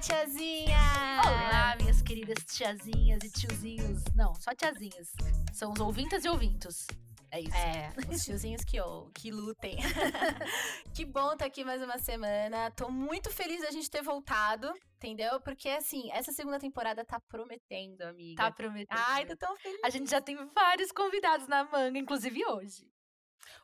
tiazinha! Olá, minhas queridas tiazinhas e tiozinhos. Não, só tiazinhas. São os ouvintas e ouvintos. É isso. É, os tiozinhos que, que lutem. que bom estar aqui mais uma semana. Tô muito feliz da gente ter voltado, entendeu? Porque, assim, essa segunda temporada tá prometendo, amiga. Tá prometendo. Ai, tô tão feliz. A gente já tem vários convidados na manga, inclusive hoje.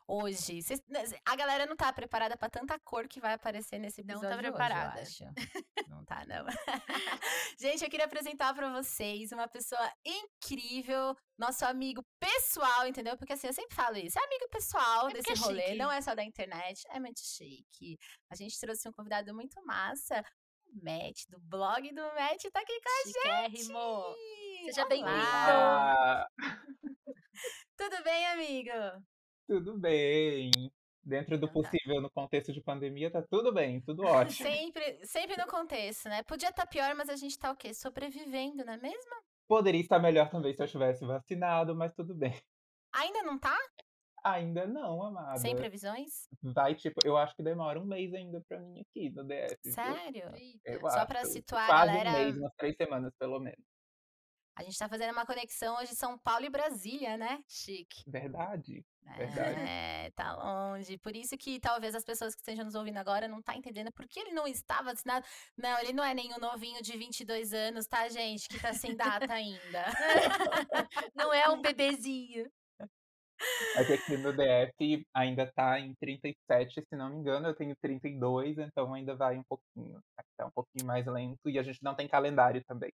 Hoje, cês, né, a galera não tá preparada para tanta cor que vai aparecer nesse episódio. Não tá preparada. Hoje, eu acho. não tá, não. gente, eu queria apresentar para vocês uma pessoa incrível, nosso amigo pessoal, entendeu? Porque assim, eu sempre falo isso, é amigo pessoal É desse é rolê, chique. não é só da internet, é muito chique. A gente trouxe um convidado muito massa, o Matt, do blog do Matt, tá aqui com a gente. Chiquérrimo. Seja bem-vindo. Tudo bem, amigo? Tudo bem. Dentro do Então tá. possível, no contexto de pandemia, tá tudo bem, tudo ótimo. Sempre, sempre no contexto, né? Podia estar pior, mas a gente tá o quê? Sobrevivendo, não é mesmo? Poderia estar melhor também se eu tivesse vacinado, mas tudo bem. Ainda não tá? Ainda não, amada. Sem previsões? Vai, tipo, eu acho que demora um mês ainda pra mim aqui no DF. Sério? Só pra acho. situar a Quase galera- um mês, umas três semanas pelo menos. A gente tá fazendo uma conexão hoje São Paulo e Brasília, né? Chique. Verdade. Verdade. É, tá longe. Por isso que talvez as pessoas que estejam nos ouvindo agora não tá entendendo por que ele não está vacinado. Não, ele não é nenhum novinho de 22 anos, tá, gente? Que tá sem data ainda. Não é um bebezinho. É que aqui no DF ainda tá em 37, se não me engano, eu tenho 32, então ainda vai um pouquinho. Tá um pouquinho mais lento e a gente não tem calendário também.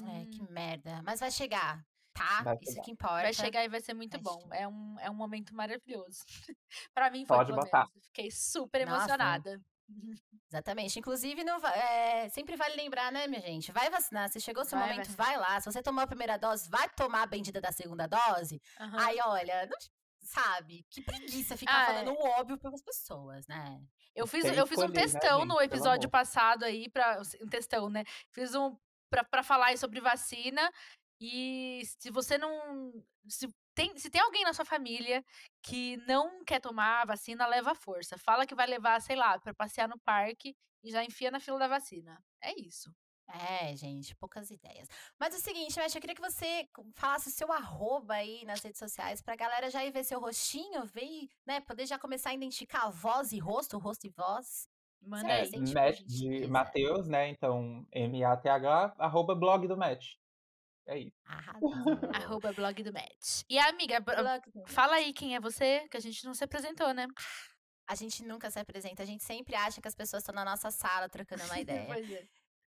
É, que Hum, merda. Mas vai chegar, tá? Vai Isso chegar. que importa. Vai chegar e vai ser muito Vai bom. chegar. É um, é um momento maravilhoso. pra mim foi, Pode botar. menos. Fiquei super Nossa. emocionada. Exatamente. Inclusive, não é, sempre vale lembrar, né, minha gente? Vai vacinar. Se chegou o seu Vai momento, vacinar. vai lá. Se você tomou a primeira dose, vai tomar a bendita da segunda dose. Aham. Aí, olha, não- sabe? Que preguiça ficar Ah, falando o óbvio para as pessoas, né? Eu fiz, Tem eu fiz um escolher, né, textão gente? no episódio passado aí, pra, um textão, né? Fiz um pra falar sobre vacina. E se você não. Se tem, se tem alguém na sua família que não quer tomar a vacina, leva força. Fala que vai levar, sei lá, pra passear no parque e já enfia na fila da vacina. É isso. É, gente, poucas ideias. Mas é o seguinte, Matt, eu queria que você falasse o seu arroba aí nas redes sociais pra galera já ir ver seu rostinho, ver, né, poder já começar a identificar a voz e rosto, rosto e voz. Manda É, aí. gente, de. Matheus, né? Então, M-A-T-H, arroba blog do Match. É isso. Arroba blog do Match. E amiga, do- fala aí quem é você, que a gente não se apresentou, né? A gente nunca se apresenta, a gente sempre acha que as pessoas estão na nossa sala trocando uma ideia. Pois é.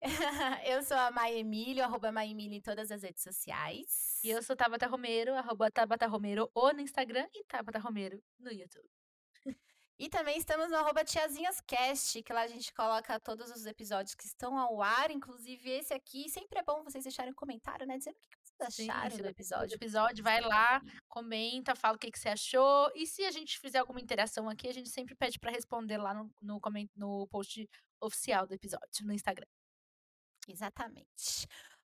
eu sou a Mai Emílio, arroba Mai Emílio em todas as redes sociais. E eu sou Tabata Romero, arroba Tabata Romero ou no Instagram e Tabata Romero no YouTube. E também estamos no arroba TiazinhasCast, que lá a gente coloca todos os episódios que estão ao ar, inclusive esse aqui. Sempre é bom vocês deixarem um comentário, né? Dizendo o que vocês Sim, acharam do episódio. episódio, vai lá, comenta, fala o que, que você achou. E se a gente fizer alguma interação aqui, a gente sempre pede pra responder lá no, no, no post oficial do episódio, no Instagram. Exatamente.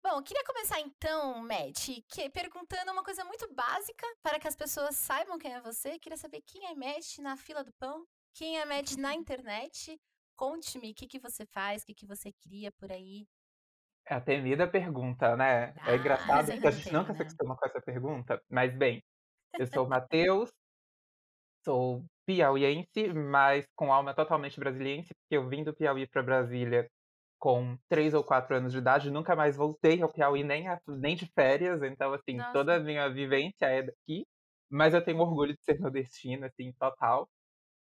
Bom, eu queria começar então, Matt, que, perguntando uma coisa muito básica para que as pessoas saibam quem é você. Queria saber quem é Matt na fila do pão, quem é Matt na internet. Conte-me o que, que você faz, o que, que você cria por aí. É a temida pergunta, né? Ah, É engraçado porque a gente tem, nunca se acostuma com essa pergunta. Mas, bem, eu sou o Matheus, sou piauiense, mas com alma totalmente brasiliense, porque eu vim do Piauí para Brasília com três ou quatro anos de idade, nunca mais voltei ao Piauí nem, a- nem de férias, então, assim, Nossa. toda a minha vivência é daqui, mas eu tenho orgulho de ser nordestino, assim, total.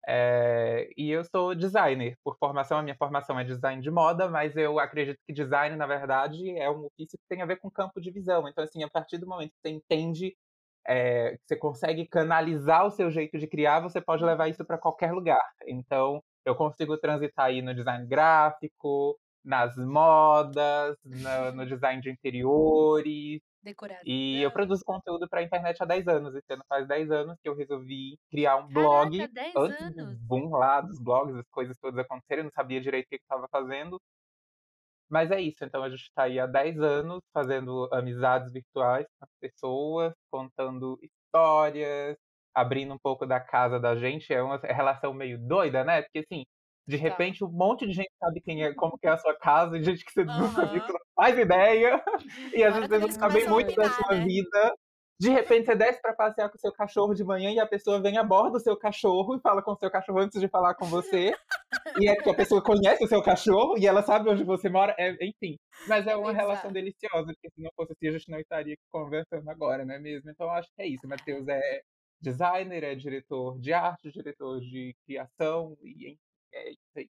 É, e eu sou designer, por formação, a minha formação é design de moda, mas eu acredito que design, na verdade, é um ofício que tem a ver com campo de visão. Então, assim, a partir do momento que você entende, é, que você consegue canalizar o seu jeito de criar, você pode levar isso para qualquer lugar. Então, eu consigo transitar aí no design gráfico, nas modas, no, no design de interiores, Decorado. e eu produzo conteúdo para a internet há 10 anos. Esse ano faz 10 anos que eu resolvi criar um blog. Caraca, 10 Antes do anos. boom lá dos blogs, as coisas todas acontecerem, eu não sabia direito o que estava fazendo. Mas é isso, então a gente está aí há 10 anos fazendo amizades virtuais com as pessoas, contando histórias, abrindo um pouco da casa da gente. É uma relação meio doida, né? Porque assim, De Tá. repente, um monte de gente sabe quem é, como que é a sua casa, e gente que você sabe, Aham. que não faz ideia. E às vezes não a muito da opinar, sua né? vida. De repente, você desce pra passear com o seu cachorro de manhã e a pessoa vem aborda o seu cachorro e fala com o seu cachorro antes de falar com você. E é porque a pessoa conhece o seu cachorro e ela sabe onde você mora, é, enfim. Mas é uma relação Exato. deliciosa, porque se não fosse assim, a gente não estaria conversando agora, não é mesmo? Então, acho que é isso. Matheus é designer, é diretor de arte, diretor de criação, e enfim, é isso aí.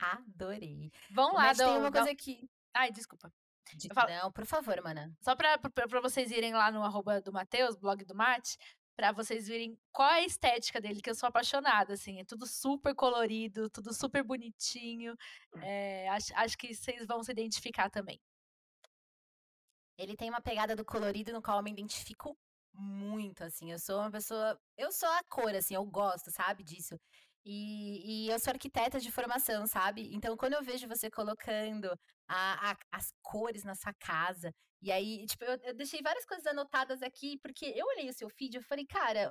Adorei. O lá, Matt tem dão, uma coisa aqui. Ai, desculpa. de- falo- Não, por favor, mana. Só pra, pra, pra vocês irem lá no arroba do Matheus, blog do Mate, pra vocês verem qual é a estética dele, que eu sou apaixonada, assim. É tudo super colorido, tudo super bonitinho. É, acho, acho que vocês vão se identificar também. Ele tem uma pegada do colorido no qual eu me identifico muito, assim. Eu sou uma pessoa. Eu sou a cor, assim, eu gosto, sabe, disso. E, e eu sou arquiteta de formação, sabe? Então, quando eu vejo você colocando a- a- as cores na sua casa, e aí, tipo, eu, eu deixei várias coisas anotadas aqui, porque eu olhei o seu feed e falei, cara,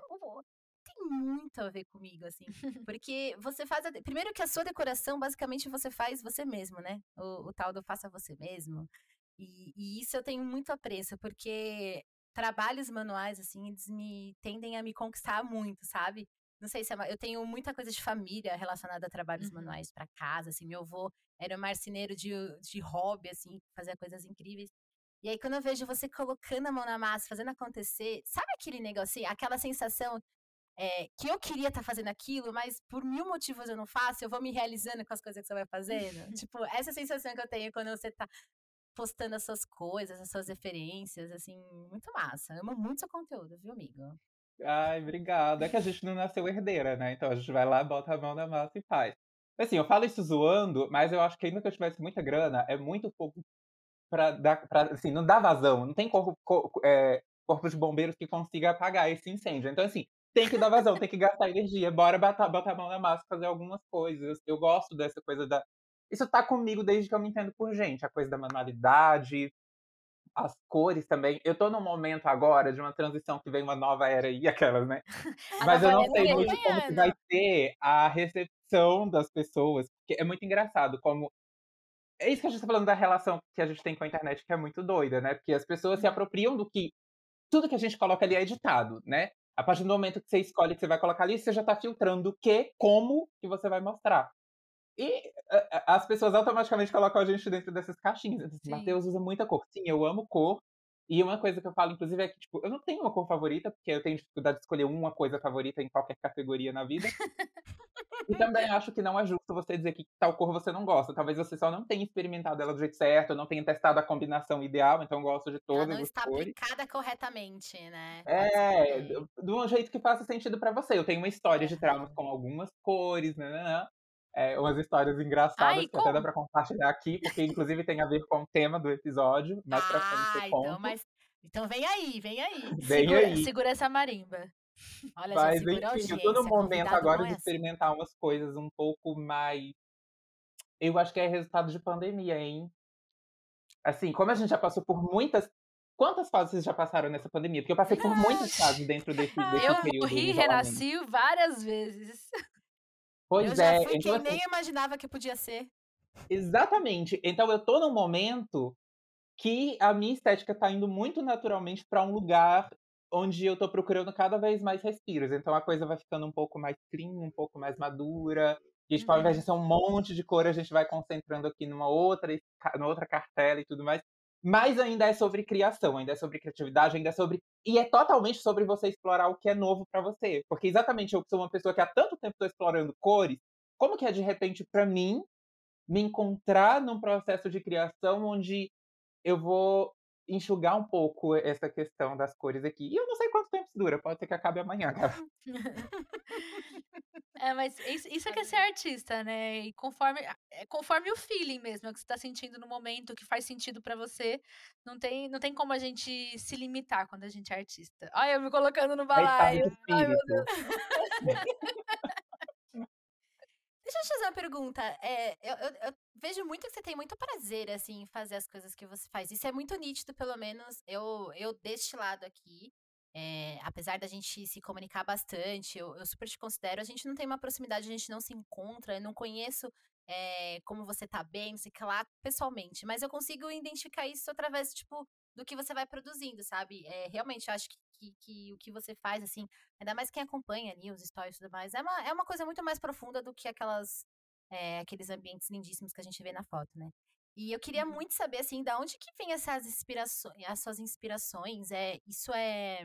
tem muito a ver comigo, assim. Porque você faz. a Primeiro que a sua decoração, basicamente, você faz você mesmo, né? O, o tal do faça você mesmo. E, e isso eu tenho muito apreço, porque trabalhos manuais, assim, eles me tendem a me conquistar muito, sabe? Não sei se é, eu tenho muita coisa de família relacionada a trabalhos Uhum. manuais pra casa, assim, meu avô era um marceneiro de, de hobby, assim, fazia coisas incríveis. E aí, quando eu vejo você colocando a mão na massa, fazendo acontecer, sabe aquele negocinho, aquela sensação é, que eu queria estar fazendo aquilo, mas por mil motivos eu não faço, eu vou me realizando com as coisas que você vai fazendo? tipo, essa sensação que eu tenho quando você tá postando as suas coisas, as suas referências, assim, muito massa. Eu amo muito seu conteúdo, viu, amigo? Ai, obrigado. É que a gente não nasceu herdeira, né? Então a gente vai lá, bota a mão na massa e faz. Assim, eu falo isso zoando, mas eu acho que ainda que eu tivesse muita grana, é muito pouco pra dar, pra, assim, não dá vazão. Não tem corpo, co- é, corpo de bombeiros que consiga apagar esse incêndio. Então, assim, tem que dar vazão, tem que gastar energia. Bora botar, botar a mão na massa fazer algumas coisas. Eu gosto dessa coisa da. Isso tá comigo desde que eu me entendo por gente. A coisa da manualidade, as cores também. Eu tô num momento agora de uma transição que vem uma nova era aí, aquelas, né? Mas eu não sei muito como que vai ser a recepção das pessoas. Porque é muito engraçado como. É isso que a gente tá falando da relação que a gente tem com a internet, que é muito doida, né? Porque as pessoas se Uhum. apropriam do que. Tudo que a gente coloca ali é editado, né? A partir do momento que você escolhe que você vai colocar ali, você já tá filtrando o que, como que você vai mostrar. E a- as pessoas automaticamente colocam a gente dentro dessas caixinhas. Assim, Sim. Matheus usa muita cor. Sim, eu amo cor. E uma coisa que eu falo, inclusive, é que, tipo, eu não tenho uma cor favorita, porque eu tenho dificuldade de escolher uma coisa favorita em qualquer categoria na vida. e também acho que não é justo você dizer que tal cor você não gosta. Talvez você só não tenha experimentado ela do jeito certo, não tenha testado a combinação ideal, então eu gosto de Ela todas não as está cores. aplicada corretamente, né? É, de um jeito que faça sentido pra você. Eu tenho uma história de traumas com algumas cores, né? É, umas histórias engraçadas Ai, que até dá como? pra compartilhar aqui, porque inclusive tem a ver com o tema do episódio. Mais pra frente Ah, eu então, conto. mas. Então vem aí, vem aí. Vem Segura, aí. segura essa marimba. Olha, já Mas segura a enfim, eu tô no momento agora não de é assim. experimentar umas coisas um pouco mais. Eu acho que é resultado de pandemia, hein? Assim, como a gente já passou por muitas. Quantas fases vocês já passaram nessa pandemia? Porque eu passei por muitas fases dentro desse, desse Eu período. morri de e isolamento. renasci várias vezes. Pois Eu já é, fui então quem assim, nem imaginava que podia ser. Exatamente. Então eu tô num momento que a minha estética tá indo muito naturalmente pra um lugar onde eu tô procurando cada vez mais respiros. Então a coisa vai ficando um pouco mais clean, um pouco mais madura. E tipo, ao invés de Uhum. ser um monte de cor, a gente vai concentrando aqui numa outra, numa outra cartela e tudo mais. Mas ainda é sobre criação, ainda é sobre criatividade, ainda é sobre. E é totalmente sobre você explorar o que é novo pra você. Porque exatamente eu que sou uma pessoa que há tanto tempo tô explorando cores, como que é de repente pra mim me encontrar num processo de criação onde eu vou enxugar um pouco essa questão das cores aqui. E eu não sei quanto tempo isso dura, pode ser que acabe amanhã, cara. É, mas isso, isso é que é ser artista, né? E conforme, é conforme o feeling mesmo, é o que você tá sentindo no momento, o que faz sentido pra você. Não tem, não tem como a gente se limitar quando a gente é artista. Olha, eu me colocando no estado balaio. Ai, meu espírito. Deixa eu te fazer uma pergunta. É, eu, eu- eu vejo muito que você tem muito prazer, assim, em fazer as coisas que você faz. Isso é muito nítido, pelo menos eu, eu deste lado aqui. É, apesar da gente se comunicar bastante, eu, eu, super te considero, a gente não tem uma proximidade, a gente não se encontra, eu não conheço é, como você tá bem, não sei o que lá, pessoalmente, mas eu consigo identificar isso através, tipo, do que você vai produzindo, sabe? É, realmente, eu acho que, que, que, o que você faz, assim, ainda mais quem acompanha ali os stories e tudo mais, é uma, é uma coisa muito mais profunda do que aquelas, é, aqueles ambientes lindíssimos que a gente vê na foto, né? E eu queria uhum. muito saber, assim, da onde que vem essas inspirações, as suas inspirações? É, isso é,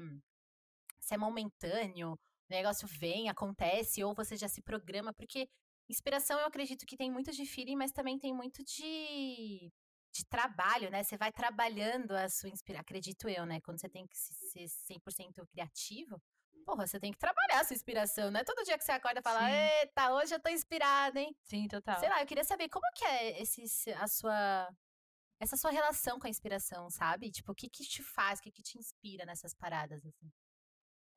se é momentâneo? O negócio vem, acontece, ou você já se programa? Porque inspiração eu acredito que tem muito de feeling, mas também tem muito de, de trabalho, né? Você vai trabalhando a sua inspiração, acredito eu, né? Quando você tem que ser 100% criativo, porra, você tem que trabalhar a sua inspiração, não é todo dia que você acorda e fala, Sim. eita, hoje eu tô inspirada, hein? Sim, total. Sei lá, eu queria saber como que é esse, a sua, essa sua relação com a inspiração, sabe? Tipo, o que que te faz, o que que te inspira nessas paradas, assim?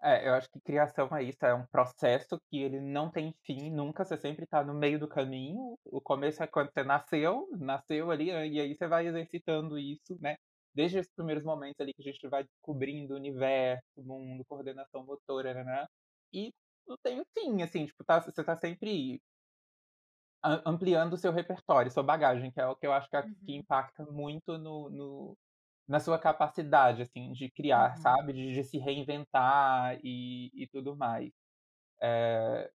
É, eu acho que criação é isso, é um processo que ele não tem fim nunca, você sempre tá no meio do caminho. O começo é quando você nasceu, nasceu ali, e aí você vai exercitando isso, né? Desde os primeiros momentos ali que a gente vai descobrindo o universo, o mundo, coordenação motora, né? E não tem o fim, assim, tipo, tá, você tá sempre ampliando o seu repertório, sua bagagem, que é o que eu acho que, é, uhum. que impacta muito no, no, na sua capacidade, assim, de criar, uhum. sabe? De, de, se reinventar e, e tudo mais. É,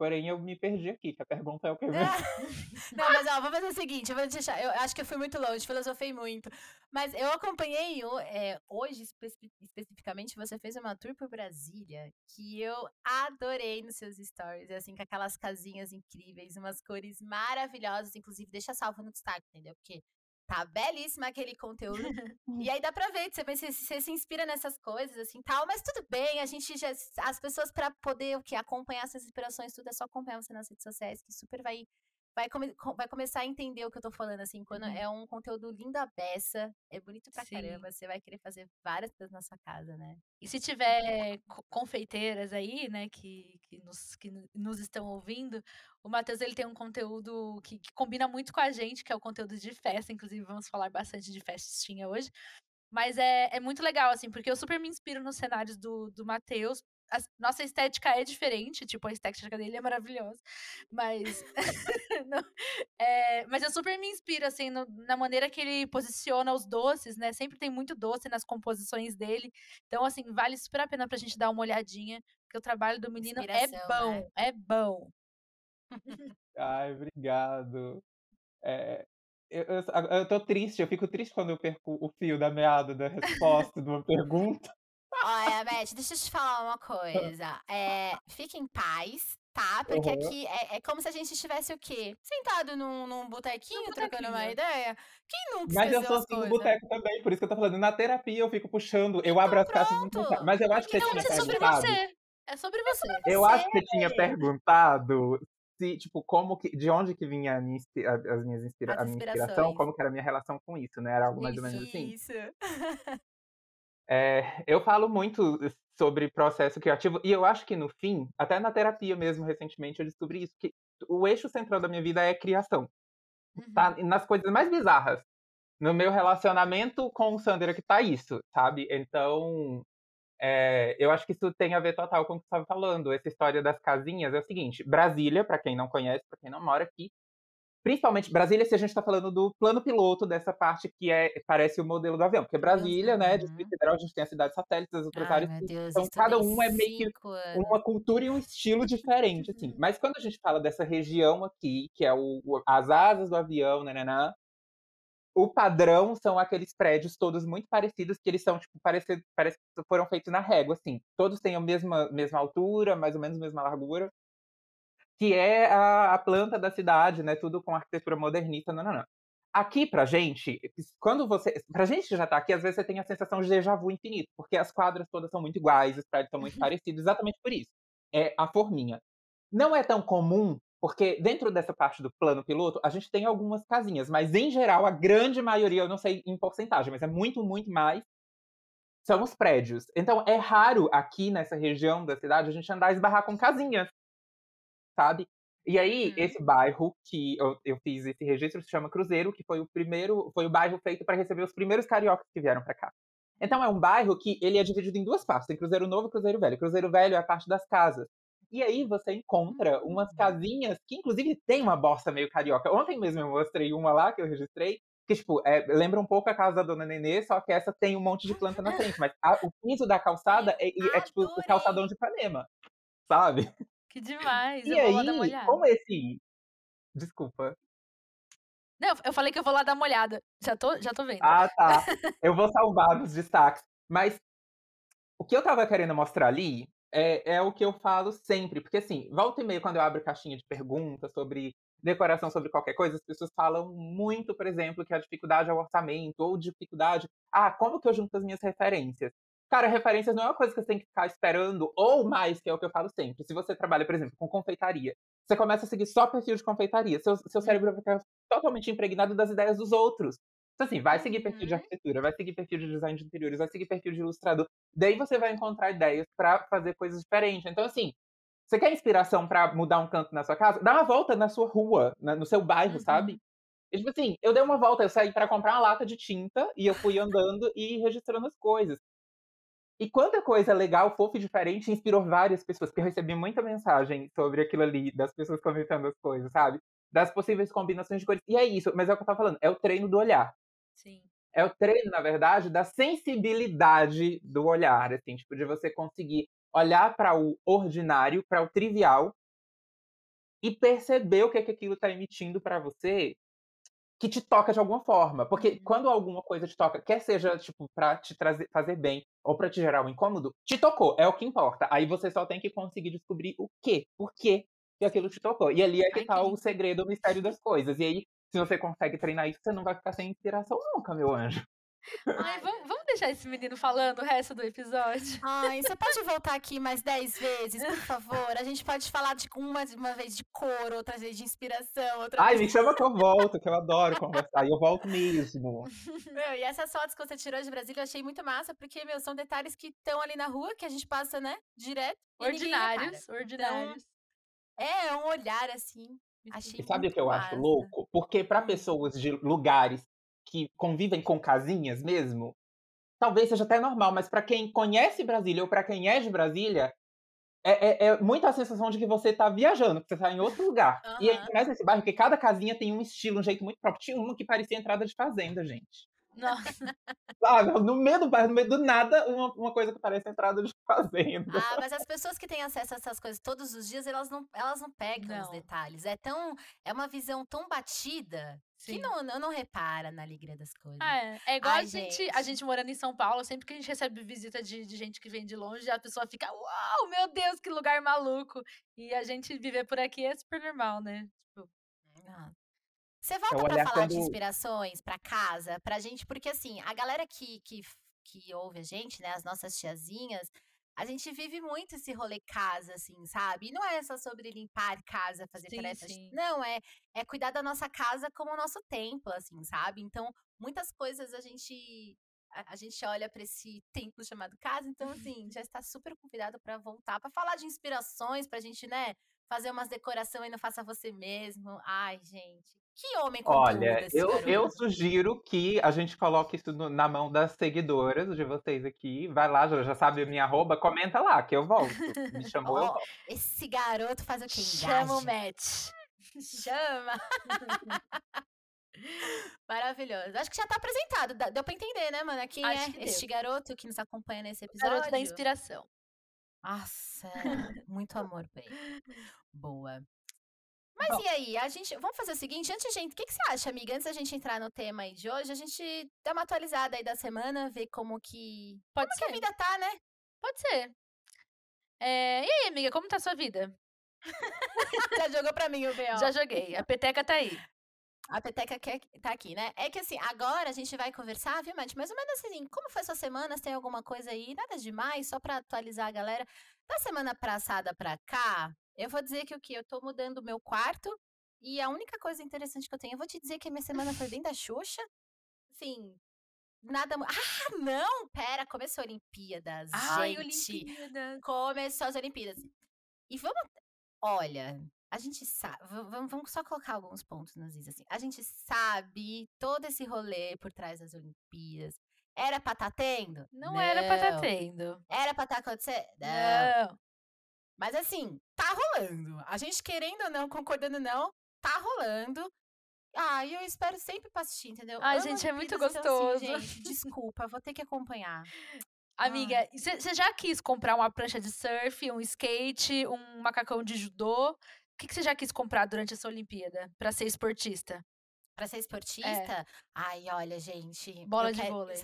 Porém, eu me perdi aqui, que a pergunta é o que mesmo. Não, mas ó, vou fazer o seguinte, eu vou deixar. Eu acho que eu fui muito longe, filosofei muito. Mas eu acompanhei é, hoje, espe especificamente, você fez uma tour por Brasília que eu adorei nos seus stories. Assim, com aquelas casinhas incríveis, umas cores maravilhosas. Inclusive, deixa salvo no destaque, entendeu? Porque Tá belíssimo aquele conteúdo. e aí dá pra ver, você, você, você se inspira nessas coisas, assim, tal. Mas tudo bem, a gente já... As pessoas para poder, o que? Acompanhar essas inspirações, tudo é só acompanhar você nas redes sociais, que super vai vai, come, vai começar a entender o que eu tô falando, assim, quando uhum. é um conteúdo lindo a beça, é bonito pra Sim. caramba, você vai querer fazer várias coisas na sua casa, né? E se tiver confeiteiras aí, né, que, que, nos, que nos estão ouvindo, o Matheus, ele tem um conteúdo que, que combina muito com a gente, que é o conteúdo de festa, inclusive vamos falar bastante de festinha hoje, mas é, é muito legal, assim, porque eu super me inspiro nos cenários do, do Matheus, nossa estética é diferente, tipo, a estética dele é maravilhosa, mas não, é, mas eu super me inspiro, assim, no, na maneira que ele posiciona os doces, né, sempre tem muito doce nas composições dele, então, assim, vale super a pena pra gente dar uma olhadinha, porque o trabalho do menino é bom, né? é bom. Ai, obrigado. É, eu, eu, eu tô triste, eu fico triste quando eu perco o fio da meada da resposta de uma pergunta. Olha, Beth, deixa eu te falar uma coisa. É, fique em paz, tá? Porque uhum. aqui é, é, como se a gente estivesse o quê? Sentado num, num botequinho, trocando uma ideia. Quem nunca Mas eu sou assim no boteco também, por isso que eu tô falando. Na terapia eu fico puxando, eu então, abro as caixas Mas eu acho que você tinha é sobre você. É sobre você. Eu acho que você tinha perguntado se, tipo, como que, de onde que vinha a minha, as minhas inspira, a minha inspiração, como que era a minha relação com isso, né? Era algo mais ou menos assim. Isso. É, eu falo muito sobre processo criativo e eu acho que no fim, até na terapia mesmo recentemente eu descobri isso que o eixo central da minha vida é criação. Tá uhum. nas coisas mais bizarras. No meu relacionamento com o Sander que tá isso, sabe? Então, é, eu acho que isso tem a ver total com o que você estava falando. Essa história das casinhas é o seguinte: Brasília, para quem não conhece, para quem não mora aqui, Principalmente Brasília, se a gente está falando do plano piloto dessa parte que é parece o modelo do avião. Porque Brasília, né, Distrito Federal, a gente tem a cidade satélite, as outras áreas. então, cada um é meio que uma cultura e um estilo diferente, assim. Mas quando a gente fala dessa região aqui, que é o, as asas do avião, né, né, né, o padrão são aqueles prédios todos muito parecidos, que eles são, tipo, parece, parece que foram feitos na régua, assim. Todos têm a mesma, mesma altura, mais ou menos a mesma largura que é a, a, planta da cidade, né? Tudo com arquitetura modernista, não, não, não. Aqui pra gente, quando você. Pra gente que já tá aqui, às vezes você tem a sensação de déjà vu infinito, porque as quadras todas são muito iguais, os prédios são muito parecidos, exatamente por isso. É a forminha. Não é tão comum, porque dentro dessa parte do plano piloto, a gente tem algumas casinhas, mas em geral, a grande maioria, eu não sei em porcentagem, mas é muito, muito mais, são os prédios. Então é raro aqui nessa região da cidade a gente andar e esbarrar com casinhas sabe? E aí, uhum. esse bairro que eu, eu, fiz esse registro se chama Cruzeiro, que foi o primeiro, foi o bairro feito para receber os primeiros cariocas que vieram para cá. Então é um bairro que ele é dividido em duas partes, tem Cruzeiro Novo e Cruzeiro Velho. Cruzeiro Velho é a parte das casas. E aí você encontra umas Hum. casinhas que, inclusive, tem uma bosta meio carioca. Ontem mesmo eu mostrei uma lá que eu registrei, que, tipo, é, lembra um pouco a casa da Dona Nenê, só que essa tem um monte de planta na frente. Mas a- o piso da calçada é, é, tipo o calçadão de Ipanema, sabe? Que demais. E eu vou lá dar uma aí, olhada. como esse... Desculpa. Não, eu falei que eu vou lá dar uma olhada. Já tô, já tô vendo. Ah, tá. Eu vou salvar nos destaques. Mas o que eu tava querendo mostrar ali é, é o que eu falo sempre. Porque, assim, volta e meia, quando eu abro caixinha de perguntas sobre decoração, sobre qualquer coisa, as pessoas falam muito, por exemplo, que a dificuldade é o orçamento, ou dificuldade. Ah, como que eu junto as minhas referências? Cara, referências não é uma coisa que você tem que ficar esperando, ou mais, que é o que eu falo sempre. Se você trabalha, por exemplo, com confeitaria, você começa a seguir só perfil de confeitaria, seu, seu cérebro vai ficar totalmente impregnado das ideias dos outros. Então, assim, vai seguir perfil de Uhum. arquitetura, vai seguir perfil de design de interiores, vai seguir perfil de ilustrador. Daí você vai encontrar ideias para fazer coisas diferentes. Então, assim, você quer inspiração para mudar um canto na sua casa? Dá uma volta na sua rua, na- no seu bairro, Uhum. sabe? E, tipo assim, eu dei uma volta, eu saí para comprar uma lata de tinta e eu fui andando e registrando as coisas. E quanta coisa legal, fofa e diferente inspirou várias pessoas, porque eu recebi muita mensagem sobre aquilo ali, das pessoas comentando as coisas, sabe? Das possíveis combinações de cores. E é isso, mas é o que eu tava falando, é o treino do olhar. Sim. É o treino, na verdade, da sensibilidade do olhar, assim, tipo, de você conseguir olhar para o ordinário, para o trivial e perceber o que, é que aquilo está emitindo para você que te toca de alguma forma. Porque Uhum. quando alguma coisa te toca, quer seja, tipo, para te trazer, fazer bem ou para te gerar um incômodo, te tocou, é o que importa. Aí você só tem que conseguir descobrir o quê, por quê que aquilo te tocou. E ali é que Ai, tá que o segredo, o mistério das coisas. E aí, se você consegue treinar isso, você não vai ficar sem inspiração nunca, meu anjo. Ai, vamos, vamos deixar esse menino falando o resto do episódio? Ai, você pode voltar aqui mais dez vezes, por favor? A gente pode falar de uma, uma vez de cor, outra vez de inspiração, outra Ai, vez... me chama que eu volto, que eu adoro conversar. E eu volto mesmo. Meu, e essas fotos que você tirou de Brasília eu achei muito massa, porque, meu, são detalhes que estão ali na rua, que a gente passa, né, direto. Ordinários, ordinários. É, é um olhar, assim. Achei E sabe o que eu acho massa. louco? Porque para Hum. pessoas de lugares que convivem com casinhas mesmo, talvez seja até normal, mas para quem conhece Brasília ou para quem é de Brasília, é, é, é muito a sensação de que você tá viajando, que você tá em outro lugar. E Aham. ainda mais nesse bairro, que cada casinha tem um estilo, um jeito muito próprio. Tinha uma que parecia entrada de fazenda, gente. Nossa, Sabe? No meio do bairro, no meio do nada, uma, uma coisa que parece entrada de fazenda. Ah, mas as pessoas que têm acesso a essas coisas todos os dias, elas não, elas não pegam os Não. detalhes. É tão. É uma visão tão batida sim. não, não, não repara na alegria das coisas. Ah, é. É igual Ai, a, gente, a gente. gente morando em São Paulo, sempre que a gente recebe visita de, de gente que vem de longe, a pessoa fica, uau, meu Deus, que lugar maluco. E a gente viver por aqui é super normal, né? Tipo, Ah. Você volta pra olhar falar de quando- inspirações pra casa, pra gente, porque assim, a galera que, que, que ouve a gente, né, as nossas tiazinhas, a gente vive muito esse rolê casa, assim, sabe? E não é só sobre limpar casa, fazer Sim, tarefas. sim. Não, é, é cuidar da nossa casa como o nosso templo, assim, sabe? Então, muitas coisas a gente. A, a gente olha pra esse templo chamado casa, então, assim, já está super convidado pra voltar, pra falar de inspirações, pra gente, né, fazer umas decoração e não faça você mesmo. Ai, gente. Que homem Olha, esse eu, garoto. eu sugiro que a gente coloque isso no- na mão das seguidoras de vocês aqui. Vai lá, já, já sabe a minha arroba, comenta lá, que eu volto. Me chamou, eu Ó, volto. Esse garoto faz o quê? chama o match. Chama! Maravilhoso. Acho que já tá apresentado. Deu pra entender, né, mano? Quem Acho é que este deu. garoto que nos acompanha nesse episódio? Garoto da inspiração. Nossa, muito amor por ele. Boa. Mas Bom. e aí, a gente. Vamos fazer o seguinte, antes, gente, o que, que você acha, amiga? Antes da gente entrar no tema aí de hoje, a gente dá uma atualizada aí da semana, ver como que. Pode Como que a ser. vida tá, né? Pode ser. É, e aí, amiga, como tá a sua vida? Já jogou pra mim o B.O. Já joguei. A peteca tá aí. A Peteca quer, tá aqui, né? É que assim, agora a gente vai conversar, viu, Mati? Mais ou menos assim, como foi sua semana? Se tem alguma coisa aí? Nada demais, só pra atualizar a galera. Da semana passada pra cá, eu vou dizer que o que? Eu tô mudando o meu quarto. E a única coisa interessante que eu tenho, eu vou te dizer que a minha semana foi bem da Xuxa. Assim, nada. Ah, não! Pera, começou a Olimpíadas. Ai, gente. Olimpíadas. Começou as Olimpíadas. E vamos. Olha, a gente sabe. Vamos, vamos só colocar alguns pontos nos is, assim. A gente sabe todo esse rolê por trás das Olimpíadas. Era pra tá tendo? Não, era pra tá tendo. Era pra tá acontecendo? Não. Não. Mas assim, tá rolando. A gente querendo ou não, concordando ou não, tá rolando. Ah, eu espero sempre pra assistir, entendeu? Ai, Amo gente, é muito assim, gostoso. gente, desculpa, vou ter que acompanhar. Amiga, você já quis comprar uma prancha de surf, um skate, um macacão de judô? O que você já quis comprar durante essa Olimpíada pra ser esportista? Pra ser esportista? Ai, olha, gente. É. Bola de quero- vôlei.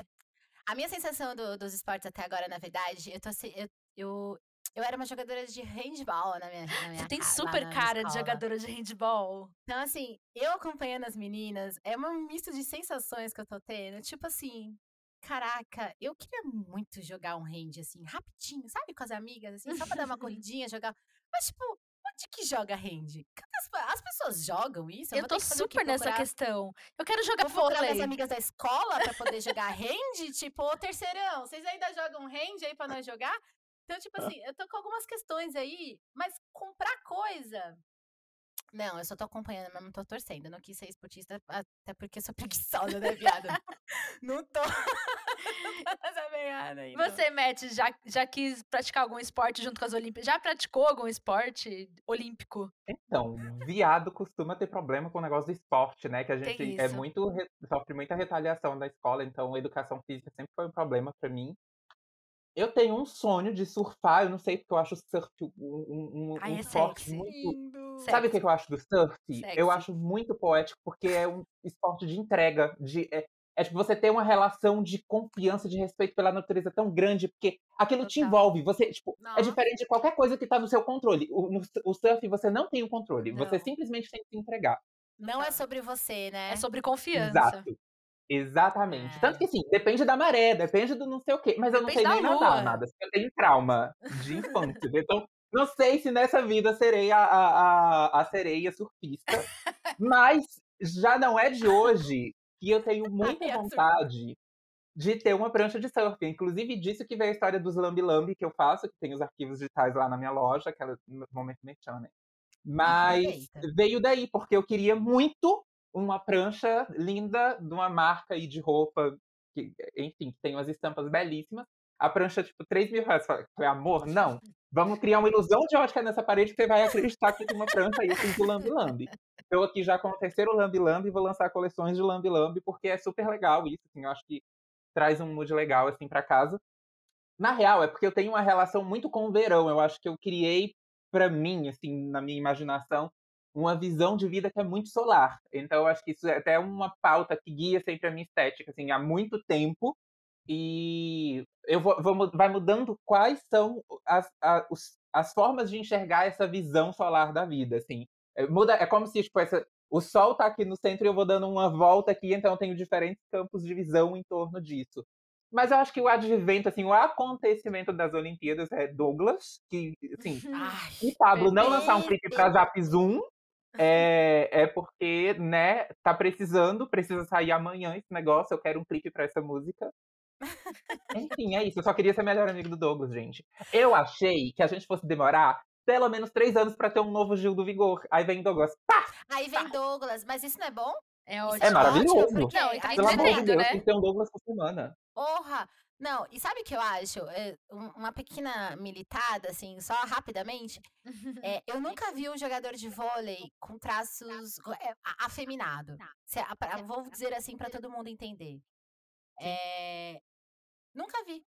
A minha sensação do- dos esportes até agora, na verdade, eu tô assim, eu, eu, eu era uma jogadora de handball na minha, na minha Você tem super cara de jogadora de handball. Então, assim, eu acompanhando as meninas, é um misto de sensações que eu tô tendo. Tipo assim, caraca, eu queria muito jogar um hand, assim, rapidinho, sabe? Com as amigas, assim, só pra dar uma corridinha, jogar. Mas, tipo, onde que joga hand? As, as pessoas jogam isso? Eu vou tô ter que super nessa questão. Eu quero jogar Vou minhas vôlei. amigas da escola pra poder jogar hand? Tipo, ô terceirão, vocês ainda jogam hand aí pra nós jogar? Então, tipo assim, eu tô com algumas questões aí, mas comprar coisa. Não, eu só tô acompanhando, mas não tô torcendo. Eu não quis ser esportista, até porque eu sou preguiçosa, né, viado? não tô. Essa aí. não. Você, Matt, já, já quis praticar algum esporte junto com as Olimpíadas? Já praticou algum esporte olímpico? Então, viado costuma ter problema com o negócio do esporte, né? Que a gente é muito re- sofre muita retaliação da escola, então a educação física sempre foi um problema pra mim. Eu tenho um sonho de surfar, eu não sei porque eu acho o surf um, um, um- Ai, um é esporte sexy. muito. Lindo. Sabe o que, eu acho do surf? Sexy. Eu acho muito poético, porque é um esporte de entrega, de é, é tipo você ter uma relação de confiança, de respeito pela natureza tão grande, porque aquilo te Total. envolve. Você, tipo, é diferente de qualquer coisa que tá no seu controle. O, no, o surf você não tem o controle, você Não. simplesmente tem que se entregar. Não é sobre você, né? É sobre confiança. Exato. Exatamente. É. Tanto que assim, depende da maré, depende do não sei o quê. Mas eu não Depende sei da nem nadar lua. nada. Eu tenho trauma de infância. então, não sei se nessa vida serei a, a, a, a sereia surfista. mas já não é de hoje que eu tenho muita vontade de ter uma prancha de surf. Inclusive, disso que veio a história dos Lambi Lambi que eu faço, que tem os arquivos digitais lá na minha loja, aquela no momento merchan, né? Mas Aproveita. veio daí, porque eu queria muito uma prancha linda de uma marca aí de roupa, que, enfim, que tem umas estampas belíssimas. A prancha, tipo, 3 mil reais. Eu Falei, amor, não. Vamos criar uma ilusão de ótica nessa parede que você vai acreditar que tem uma prancha aí assim do Lambi Lambi. Eu aqui já com o terceiro Lambi Lambi vou lançar coleções de Lambi Lambi, porque é super legal isso, assim, eu acho que traz um mood legal, assim, pra casa. Na real, é porque eu tenho uma relação muito com o verão. Eu acho que eu criei pra mim, assim, na minha imaginação, uma visão de vida que é muito solar. Então, eu acho que isso é até uma pauta que guia sempre a minha estética, assim, há muito tempo. E eu vou, vou vai mudando quais são as, a- os- as formas de enxergar essa visão solar da vida, assim. É, Muda, é como se, tipo, essa, o sol tá aqui no centro e eu vou dando uma volta aqui, então eu tenho diferentes campos de visão em torno disso. Mas eu acho que o advento, assim, o acontecimento das Olimpíadas é Douglas, que, assim, Ai, e Pablo não bebê. lançar um clipe pra Zap Zoom é, é porque, né, tá precisando, precisa sair amanhã esse negócio, eu quero um clipe pra essa música. Enfim, é isso, eu só queria ser melhor amigo do Douglas, gente. Eu achei que a gente fosse demorar pelo menos três anos pra ter um novo Gil do Vigor. Aí vem Douglas, pá, Aí vem Douglas, mas isso não é bom? É ótimo. É maravilhoso. ótimo, porque Não, aí também pelo amor de entretendo, Deus, né? tem que ter um Douglas por semana. Porra! Não, e sabe o que eu acho? É, um- uma pequena militada, assim, só rapidamente. É, eu nunca vi um jogador de vôlei com traços é, afeminado. Se- a- pra- vou dizer assim pra todo mundo entender. É, nunca vi.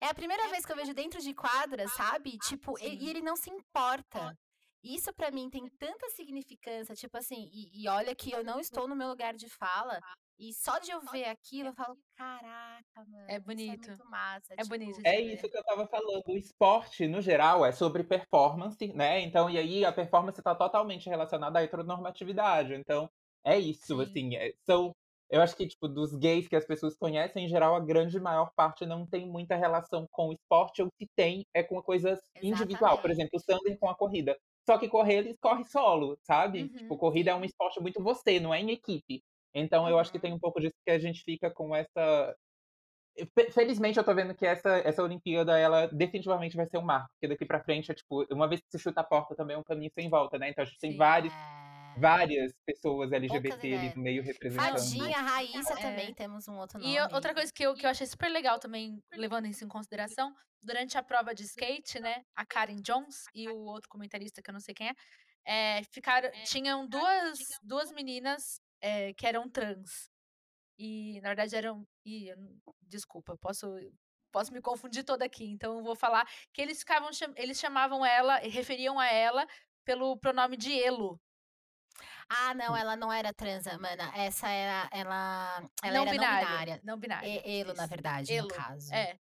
É a primeira vez que eu vejo dentro de quadra, sabe? Tipo, e, e ele não se importa. Isso pra mim tem tanta significância, tipo assim, e, e olha que eu não estou no meu lugar de fala, e só de eu ver aquilo, eu falo, caraca, mano. isso bonito. É muito massa. É tipo, bonito É isso que eu tava falando. O esporte, no geral, é sobre performance, né? Então, e aí a performance está totalmente relacionada à heteronormatividade. Então, é isso, Sim. assim. é- são. Eu acho que, tipo, dos gays que as pessoas conhecem, em geral, a grande maior parte não tem muita relação com o esporte, ou se tem, é com coisas individual. Por exemplo, o Sander com a corrida. Só que correr, ele corre solo, sabe? Uhum, tipo, corrida é um esporte muito você, não é em equipe. Então, eu acho que tem um pouco disso que a gente fica com essa Fe- Felizmente eu tô vendo que essa, essa Olimpíada, ela definitivamente vai ser um marco. Porque daqui pra frente, é tipo, uma vez que você chuta a porta também é um caminho sem volta, né? Então a gente tem Sim. vários, é, várias pessoas LGBT ali no meio representando. Fadinha, Raíssa É. também, temos um outro nome. E outra coisa que eu, que eu achei super legal também, levando isso em consideração, durante a prova de skate, né, a Karen Jones e o outro comentarista, que eu não sei quem é, é, ficaram, tinham duas, duas meninas é, que eram trans. E, na verdade, eram. Ih, não- desculpa, posso, posso me confundir toda aqui. Então, eu vou falar que eles ficavam. Eles chamavam ela, referiam a ela pelo pronome de Elo. Ah, não, ela não era trans, mana. Essa era. Ela, ela não era binária. não binária. Não binária. E- Elo, na isso. verdade, Elo, no caso. É.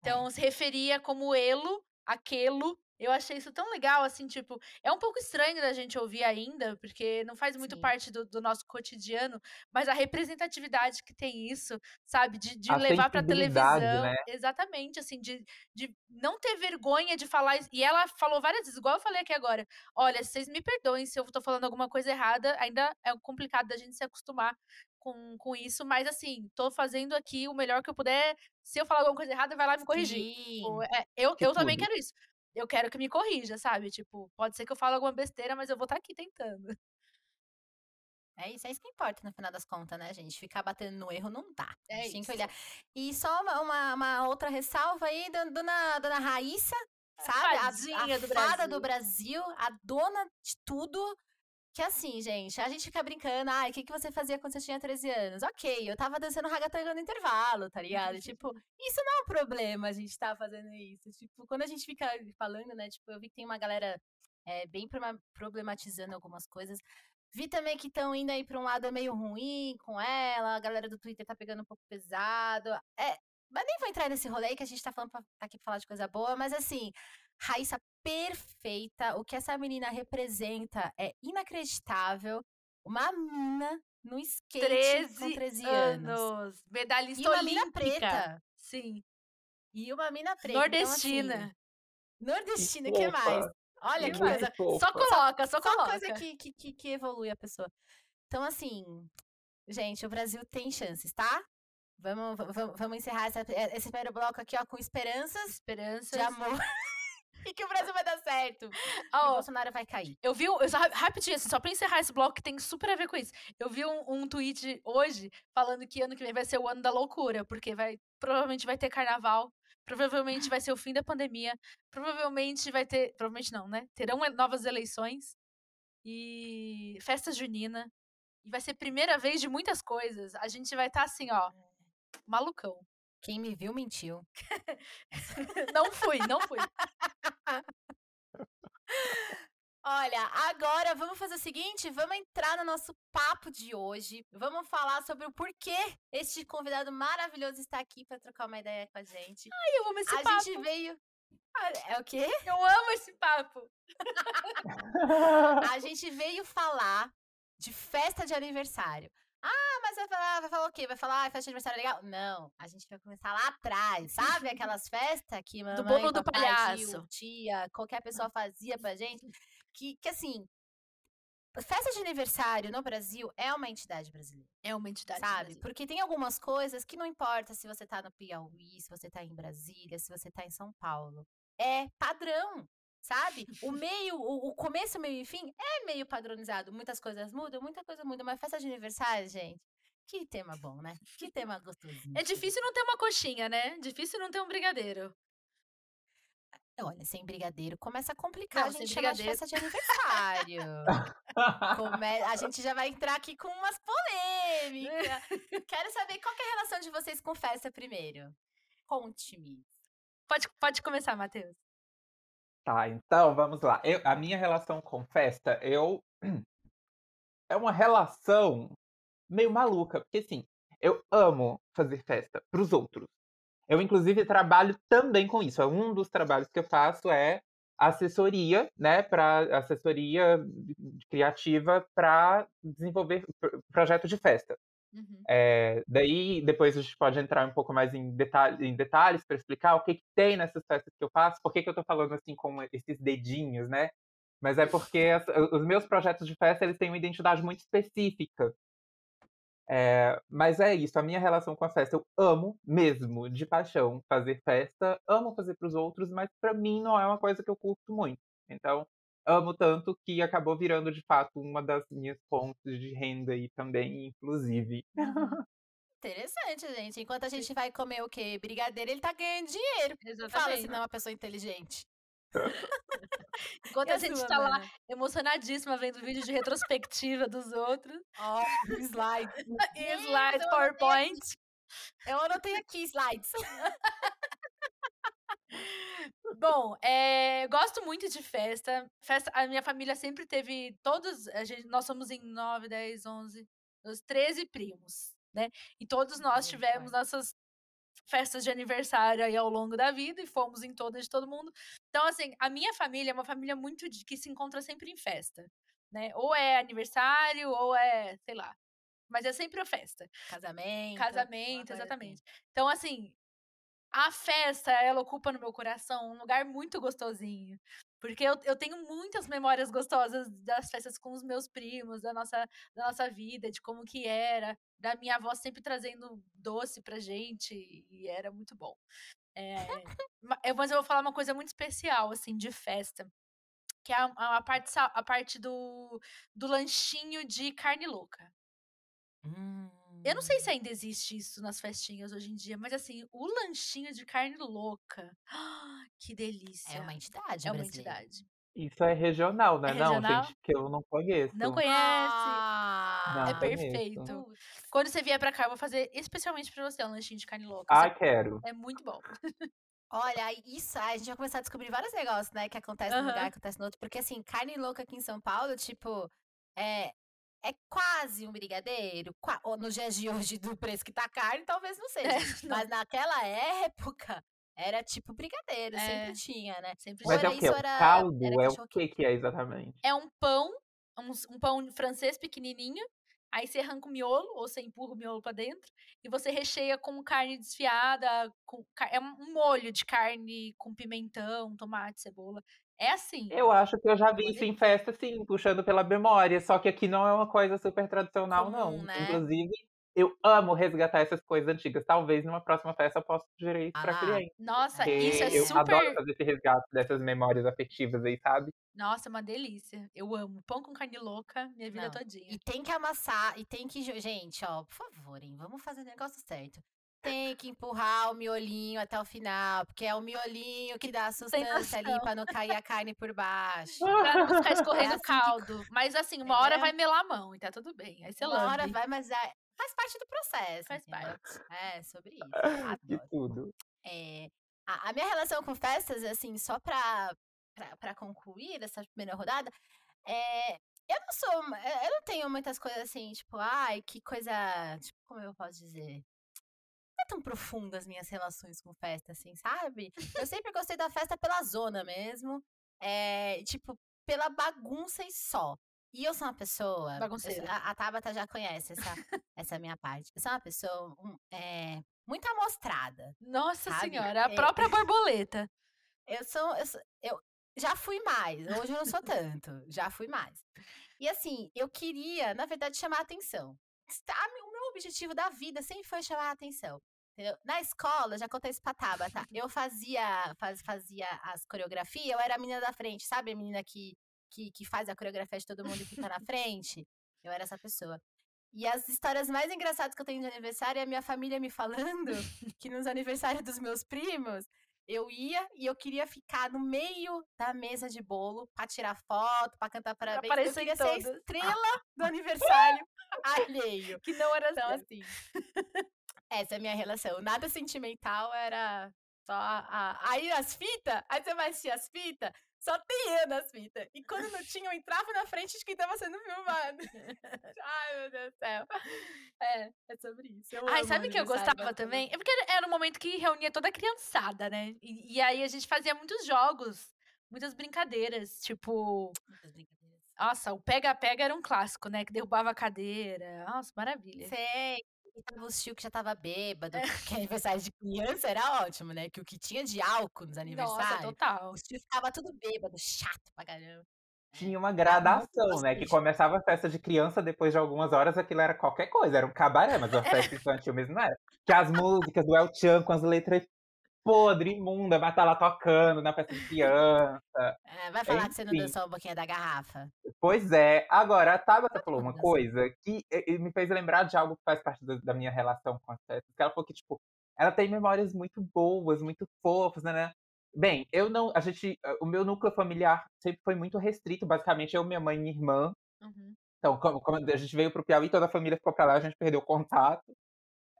Então, se referia como elo, aquelo. Eu achei isso tão legal, assim, tipo, é um pouco estranho da gente ouvir ainda, porque não faz muito Sim. parte do, do nosso cotidiano, mas a representatividade que tem isso, sabe, de, de levar pra televisão. né? Exatamente, assim, de, de não ter vergonha de falar isso. E ela falou várias vezes, igual eu falei aqui agora: olha, vocês me perdoem se eu tô falando alguma coisa errada, ainda é complicado da gente se acostumar com, com isso, mas assim, tô fazendo aqui o melhor que eu puder. Se eu falar alguma coisa errada, vai lá me corrigir. Sim. Tipo, é, eu, Que eu também quero isso. Eu quero que me corrija, sabe? Tipo, pode ser que eu fale alguma besteira, mas eu vou estar aqui tentando. É isso, é isso que importa no final das contas, né, gente? Ficar batendo no erro não dá. A É tem que isso. olhar. E só uma, uma, uma outra ressalva aí, dona, dona Raíssa, sabe? A, fadinha a do fada do Brasil, a dona de tudo. Que assim, gente, a gente fica brincando, ai, o que, que você fazia quando você tinha 13 anos? Ok, eu tava dançando ragatanga no intervalo, tá ligado? tipo, isso não é um problema a gente tá fazendo isso. Tipo, quando a gente fica falando, né, tipo, eu vi que tem uma galera é, bem problematizando algumas coisas. Vi também que estão indo aí pra um lado meio ruim com ela, a galera do Twitter tá pegando um pouco pesado. É, mas nem vou entrar nesse rolê que a gente tá falando pra, tá aqui pra falar de coisa boa, mas assim, Raíssa perfeita, o que essa menina representa é inacreditável. Uma mina no skate 13, com 13 anos. anos. Medalhista E uma mina olímpica. preta. Sim. E uma mina preta. Nordestina. Então, assim, nordestina, o Que que mais? Olha que Muito coisa. Só coloca, só, Só coloca. coisa que, que, que, que evolui a pessoa. Então, assim, gente, o Brasil tem chances, tá? Vamos, vamos, vamos encerrar essa- esse primeiro bloco aqui, ó, com esperanças Esperanças. de amor. E que o Brasil vai dar certo. E Ó, o Bolsonaro vai cair. Eu vi, eu só, rapidinho, assim, só pra encerrar esse bloco que tem super a ver com isso. Eu vi um, um tweet hoje falando que ano que vem vai ser o ano da loucura, porque vai provavelmente vai ter carnaval, provavelmente vai ser o fim da pandemia, provavelmente vai ter, provavelmente não, né? Terão novas eleições e festa junina. E vai ser a primeira vez de muitas coisas. A gente vai estar assim, ó, malucão. Quem me viu mentiu. Não fui, não fui. Olha, agora vamos fazer o seguinte, vamos entrar no nosso papo de hoje. Vamos falar sobre o porquê este convidado maravilhoso está aqui para trocar uma ideia com a gente. Ai, eu amo esse a papo. gente veio. Ah, É o quê? Eu amo esse papo. A gente veio falar de festa de aniversário. Ah, mas vai falar, vai falar o quê? Vai falar, ah, festa de aniversário é legal? Não, a gente vai começar lá atrás, sabe? Aquelas festas que mamãe, bolo do papai, palhaço. tio, tia, qualquer pessoa fazia pra gente. Que, que assim, festa de aniversário no Brasil é uma entidade brasileira, É uma entidade. sabe? brasileira. Porque tem algumas coisas que não importa se você tá no Piauí, se você tá em Brasília, se você tá em São Paulo. É padrão, sabe? O meio, o, o começo, meio e fim é meio padronizado. Muitas coisas mudam, muita coisa muda, mas festa de aniversário, gente, que tema bom, né? Que tema gostosinho. É difícil não ter uma coxinha, né? Difícil não ter um brigadeiro. Olha, sem brigadeiro começa a complicar Não, a gente sem chamar de festa de aniversário. Come- A gente já vai entrar aqui com umas polêmicas. Quero saber qual que é a relação de vocês com festa primeiro. Conte-me. Pode, pode começar, Matheus. Tá, então vamos lá. Eu- a minha relação com festa, eu. É uma relação meio maluca, porque assim, eu amo fazer festa pros outros. Eu, inclusive, trabalho também com isso. Um dos trabalhos que eu faço é assessoria, né, para assessoria criativa para desenvolver pro- projeto de festa. Uhum. É, daí, depois a gente pode entrar um pouco mais em, detalhe, em detalhes para explicar o que, que tem nessas festas que eu faço, por que, que eu estou falando assim com esses dedinhos, né? Mas é porque as- os meus projetos de festa eles têm uma identidade muito específica. É, mas é isso, a minha relação com a festa, eu amo mesmo, de paixão, fazer festa, amo fazer para os outros, mas para mim não é uma coisa que eu curto muito. Então, amo tanto que acabou virando de fato uma das minhas fontes de renda aí também, inclusive. Interessante, gente. Enquanto a gente vai comer o quê? Brigadeiro, ele tá ganhando dinheiro. Exatamente. Fala se não é uma pessoa inteligente. Enquanto a, a gente sua, tá lá emocionadíssima vendo vídeo de retrospectiva dos outros. Ó, oh, slides. slides, PowerPoint. Eu anotei aqui slides. Bom, é, gosto muito de festa. Festa, a minha família sempre teve todos, a gente, nós somos em 9, 10, 11, 12, 13 primos, né? E todos nós tivemos nossas festas de aniversário aí ao longo da vida e fomos em todas de todo mundo. Então, assim, a minha família é uma família muito de, que se encontra sempre em festa, né? Ou é aniversário, ou é, sei lá. Mas é sempre a festa. Casamento. Casamento, exatamente. Então, assim, a festa, ela ocupa no meu coração um lugar muito gostosinho. Porque eu, eu tenho muitas memórias gostosas das festas com os meus primos, da nossa, da nossa vida, de como que era, da minha avó sempre trazendo doce pra gente, e era muito bom. É, mas eu vou falar uma coisa muito especial, assim, de festa. Que é a, a parte, a parte do, do lanchinho de carne louca. Hum. Eu não sei se ainda existe isso nas festinhas hoje em dia, mas assim, o lanchinho de carne louca. Que delícia. É uma entidade, É uma entidade. Isso é regional, né? É não, regional? gente, que eu não conheço. Não conhece? Ah, Não é conheço. perfeito. Quando você vier pra cá, eu vou fazer especialmente pra você um lanchinho de carne louca. Ah, Você- quero. É muito bom. Olha, isso, a gente vai começar a descobrir vários negócios, né? Que acontece num Aham. lugar, acontece no outro. Porque, assim, carne louca aqui em São Paulo, tipo, é, é quase um brigadeiro. qua- ou nos dias de hoje, do preço que tá a carne, talvez não seja. É, não. Mas naquela época, era tipo brigadeiro, É. sempre tinha, né? Sempre Mas é era o quê? isso, O era- caldo era é o que que é exatamente? É um pão, um, um pão francês pequenininho. Aí você arranca o miolo, ou você empurra o miolo pra dentro. E você recheia com carne desfiada. Com, é um molho de carne com pimentão, tomate, cebola. É assim. Eu acho que eu já vi isso em festa, sim, puxando pela memória. Só que aqui não é uma coisa super tradicional, não. Comum, né? Inclusive, eu amo resgatar essas coisas antigas. Talvez numa próxima festa eu possa sugerir isso Ah pra cliente. Nossa, isso é eu adoro super. fazer esse resgate dessas memórias afetivas aí, sabe? Nossa, é uma delícia. Eu amo. Pão com carne louca, minha vida Não, todinha. E tem que amassar, e tem que. Gente, ó, por favor, hein? Vamos fazer o negócio certo. Tem que empurrar o miolinho até o final, porque é o miolinho que dá a sustância ali pra não cair a carne por baixo. Pra não ficar escorrendo assim que- caldo. Mas assim, uma hora É. vai melar a mão e tá tudo bem. Aí você Uma hora vai, mas é- faz parte do processo. Faz entendeu? É, sobre isso. De tudo. É, a, a minha relação com festas, assim, só pra, pra, pra concluir essa primeira rodada, é, eu não sou. eu não tenho muitas coisas assim, tipo, ai, que coisa. Tipo, como eu posso dizer? Não é tão profunda as minhas relações com festa, assim, sabe? Eu sempre gostei da festa pela zona mesmo. É, tipo, pela bagunça e só. E eu sou uma pessoa. eu- Bagunceira. A, a Tabata já conhece essa, essa minha parte. Eu sou uma pessoa um, é, muito amostrada. Nossa Sabe? senhora, a É. própria borboleta. Eu sou, eu sou- eu já fui mais, hoje eu não sou tanto, já fui mais. E assim, eu queria, na verdade, chamar a atenção. O meu objetivo da vida sempre foi chamar a atenção. entendeu? Na escola, já contei isso pra Tabata, eu fazia, faz- fazia as coreografias, eu era a menina da frente, sabe? A menina que, que, que faz a coreografia de todo mundo e fica na frente. Eu era essa pessoa. E as histórias mais engraçadas que eu tenho de aniversário é a minha família me falando que nos aniversários dos meus primos, eu ia e eu queria ficar no meio da mesa de bolo pra tirar foto, pra cantar parabéns. Eu aparecer em queria ser a estrela do aniversário alheio. Que não era Então, assim, essa é a minha relação. Nada sentimental era só a. Aí as fitas, aí você vai assistir as fitas, só tem eu nas fitas. E quando não tinha, eu entrava na frente de quem tava sendo filmado. Ai, meu Deus do céu. É, é sobre isso. Eu Ai, sabe o que eu gostava também? É porque era um momento que reunia toda a criançada, né? E, e aí a gente fazia muitos jogos, muitas brincadeiras. Tipo, Muitas brincadeiras. nossa, o pega-pega era um clássico, né? Que derrubava a cadeira. Nossa, maravilha. Sei. E tava os tio que já tava bêbado, porque aniversário de criança era ótimo, né? Que o que tinha de álcool nos Nossa, aniversários, total. os tios ficavam tudo bêbado, chato pra caramba. Tinha uma gradação, né? Que começava a festa de criança, depois de algumas horas aquilo era qualquer coisa, era um cabaré, mas a festa infantil mesmo não era. Que as músicas do El Chan com as letras podre, imunda, vai estar lá tocando na festa de criança. É, vai falar que você não Enfim. dançou um pouquinho da garrafa. Pois é. Agora, a Tabata falou uma coisa que me fez lembrar de algo que faz parte da, minha relação com as festas. Que ela falou que, tipo, ela tem memórias muito boas, muito fofas, né? né? Bem, eu não. A gente. eh, O meu núcleo familiar sempre foi muito restrito. Basicamente, eu, minha mãe e minha irmã. Uhum. Então, como, como a gente veio pro Piauí, toda a família ficou pra lá, a gente perdeu o contato.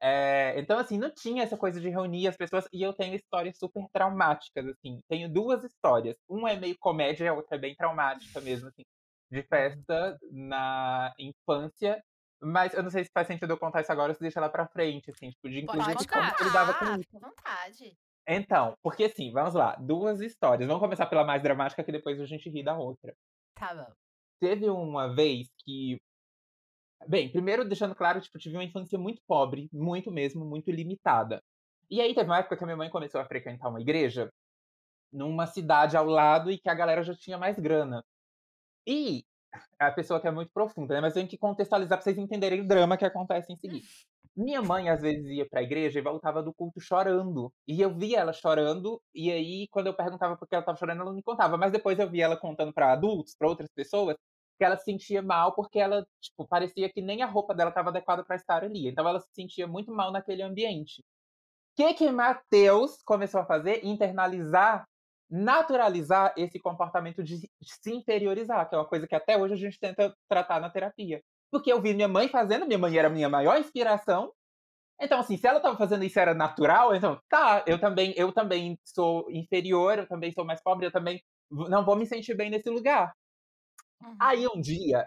É, então, assim, não tinha essa coisa de reunir as pessoas. E eu tenho histórias super traumáticas, assim. Tenho duas histórias. Uma é meio comédia, a outra é bem traumática mesmo, assim. De festa na infância. Mas eu não sei se faz sentido eu contar isso agora ou se deixa lá pra frente, assim. Tipo, de Pode inclusive contar. como eu lidava com contar, isso. fica à vontade. Então, porque assim, vamos lá. Duas histórias. Vamos começar pela mais dramática, que depois a gente ri da outra. Tá bom. Teve uma vez que. Bem, primeiro deixando claro, tipo, tive uma infância muito pobre, muito mesmo, muito limitada. E aí teve uma época que a minha mãe começou a frequentar uma igreja numa cidade ao lado e que a galera já tinha mais grana. E a pessoa que é muito profunda, né? Mas eu tenho que contextualizar pra vocês entenderem o drama que acontece em seguida. Minha mãe, às vezes, ia pra igreja e voltava do culto chorando. E eu via ela chorando, e aí, quando eu perguntava por que ela tava chorando, ela não me contava. Mas depois eu via ela contando pra adultos, pra outras pessoas, que ela se sentia mal porque ela, tipo, parecia que nem a roupa dela estava adequada para estar ali. Então ela se sentia muito mal naquele ambiente. O que que Mateus começou a fazer? Internalizar, naturalizar esse comportamento de se inferiorizar, que é uma coisa que até hoje a gente tenta tratar na terapia. Porque eu vi minha mãe fazendo, minha mãe era minha maior inspiração. Então, assim, se ela estava fazendo isso era natural, então, tá, eu também, eu também sou inferior, eu também sou mais pobre, eu também não vou me sentir bem nesse lugar. Uhum. Aí um dia,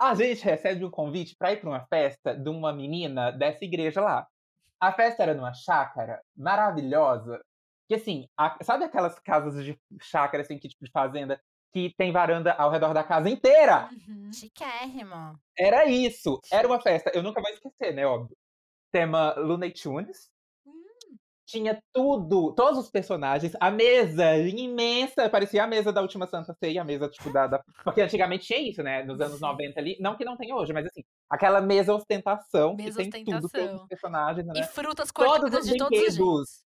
a gente recebe um convite para ir para uma festa de uma menina dessa igreja lá. A festa era numa chácara maravilhosa. Que assim, a- sabe aquelas casas de chácara, assim, que tipo de fazenda, que tem varanda ao redor da casa inteira? Uhum. Chiquérrimo. Era isso. Era uma festa. Eu nunca vou esquecer, né? Óbvio. Tema Looney Tunes. Tinha tudo, todos os personagens, a mesa imensa, parecia a mesa da última Santa Ceia, a mesa, tipo, da, da- Porque antigamente tinha isso, né? Nos anos Sim. 90 ali. Não que não tenha hoje, mas assim, aquela mesa ostentação, Mesa que tem tudo, todos ostentação. os personagens, né? E frutas cortadas de todos os brinquedos. jeitos.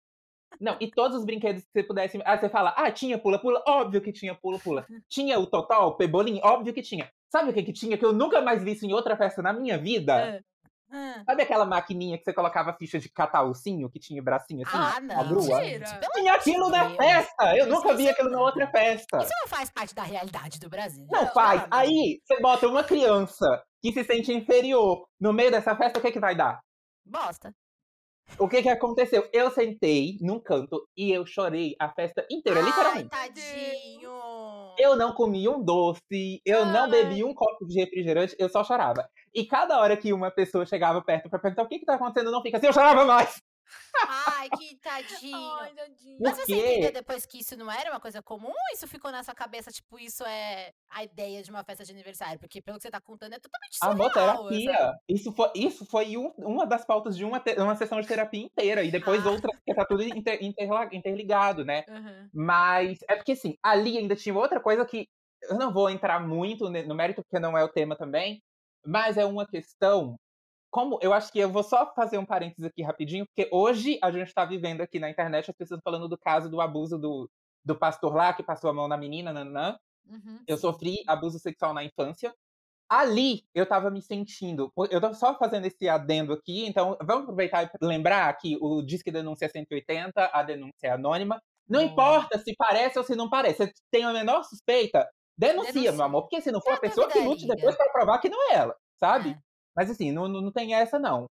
Não, e todos os brinquedos que você pudesse. Ah, você fala, ah, tinha pula-pula? Óbvio que tinha pula-pula. Tinha o Totó, o Pebolim? Óbvio que tinha. Sabe o que que tinha que eu nunca mais vi isso em outra festa na minha vida? É. Ah, Sabe aquela maquininha que você colocava ficha de catar ursinho, que tinha bracinho assim? Ah, a não. grua? Mentira. gente, pelo Tinha aquilo na festa! Eu Isso- nunca vi isso aquilo na não. outra festa. Isso não faz parte da realidade do Brasil. Não Não, faz. de Aí, você bota uma criança que se sente inferior no meio dessa festa, o que que vai dar? Bosta. O que que aconteceu? Eu sentei num canto e eu chorei a festa inteira, Ai, literalmente. tadinho. Eu não comi um doce, eu não Ai. bebi um copo de refrigerante, eu só chorava. E cada hora que uma pessoa chegava perto pra perguntar o que que tá acontecendo, não fica assim, eu chorava mais. Ai, que tadinho. Ai, tadinho. Mas você entendeu depois que isso não era uma coisa comum? Ou isso ficou na sua cabeça, tipo, isso é a ideia de uma festa de aniversário? Porque pelo que você tá contando é totalmente Amor, surreal. terapia. essa- Isso foi, isso foi um- uma das pautas de uma, uma sessão de terapia inteira. E depois Ah. outra, porque tá tudo inter- interligado, né? Uhum. Mas é porque, assim, ali ainda tinha outra coisa que eu não vou entrar muito no mérito, porque não é o tema também, mas é uma questão. Como eu acho que eu vou só fazer um parênteses aqui rapidinho, porque hoje a gente está vivendo aqui na internet as pessoas falando do caso do abuso do, do pastor lá que passou a mão na menina, nanã. Uhum. Eu sofri abuso sexual na infância. Ali eu tava me sentindo. Eu tô só fazendo esse adendo aqui, então vamos aproveitar e lembrar que o Disque Denúncia é 180, a denúncia é anônima. Não importa se parece ou se não parece. Você tem a menor suspeita, denuncia, Denuncia. meu amor. Porque se não for a pessoa que lute depois pra provar que não é ela, sabe? É. Mas assim, não, não, tem essa, não.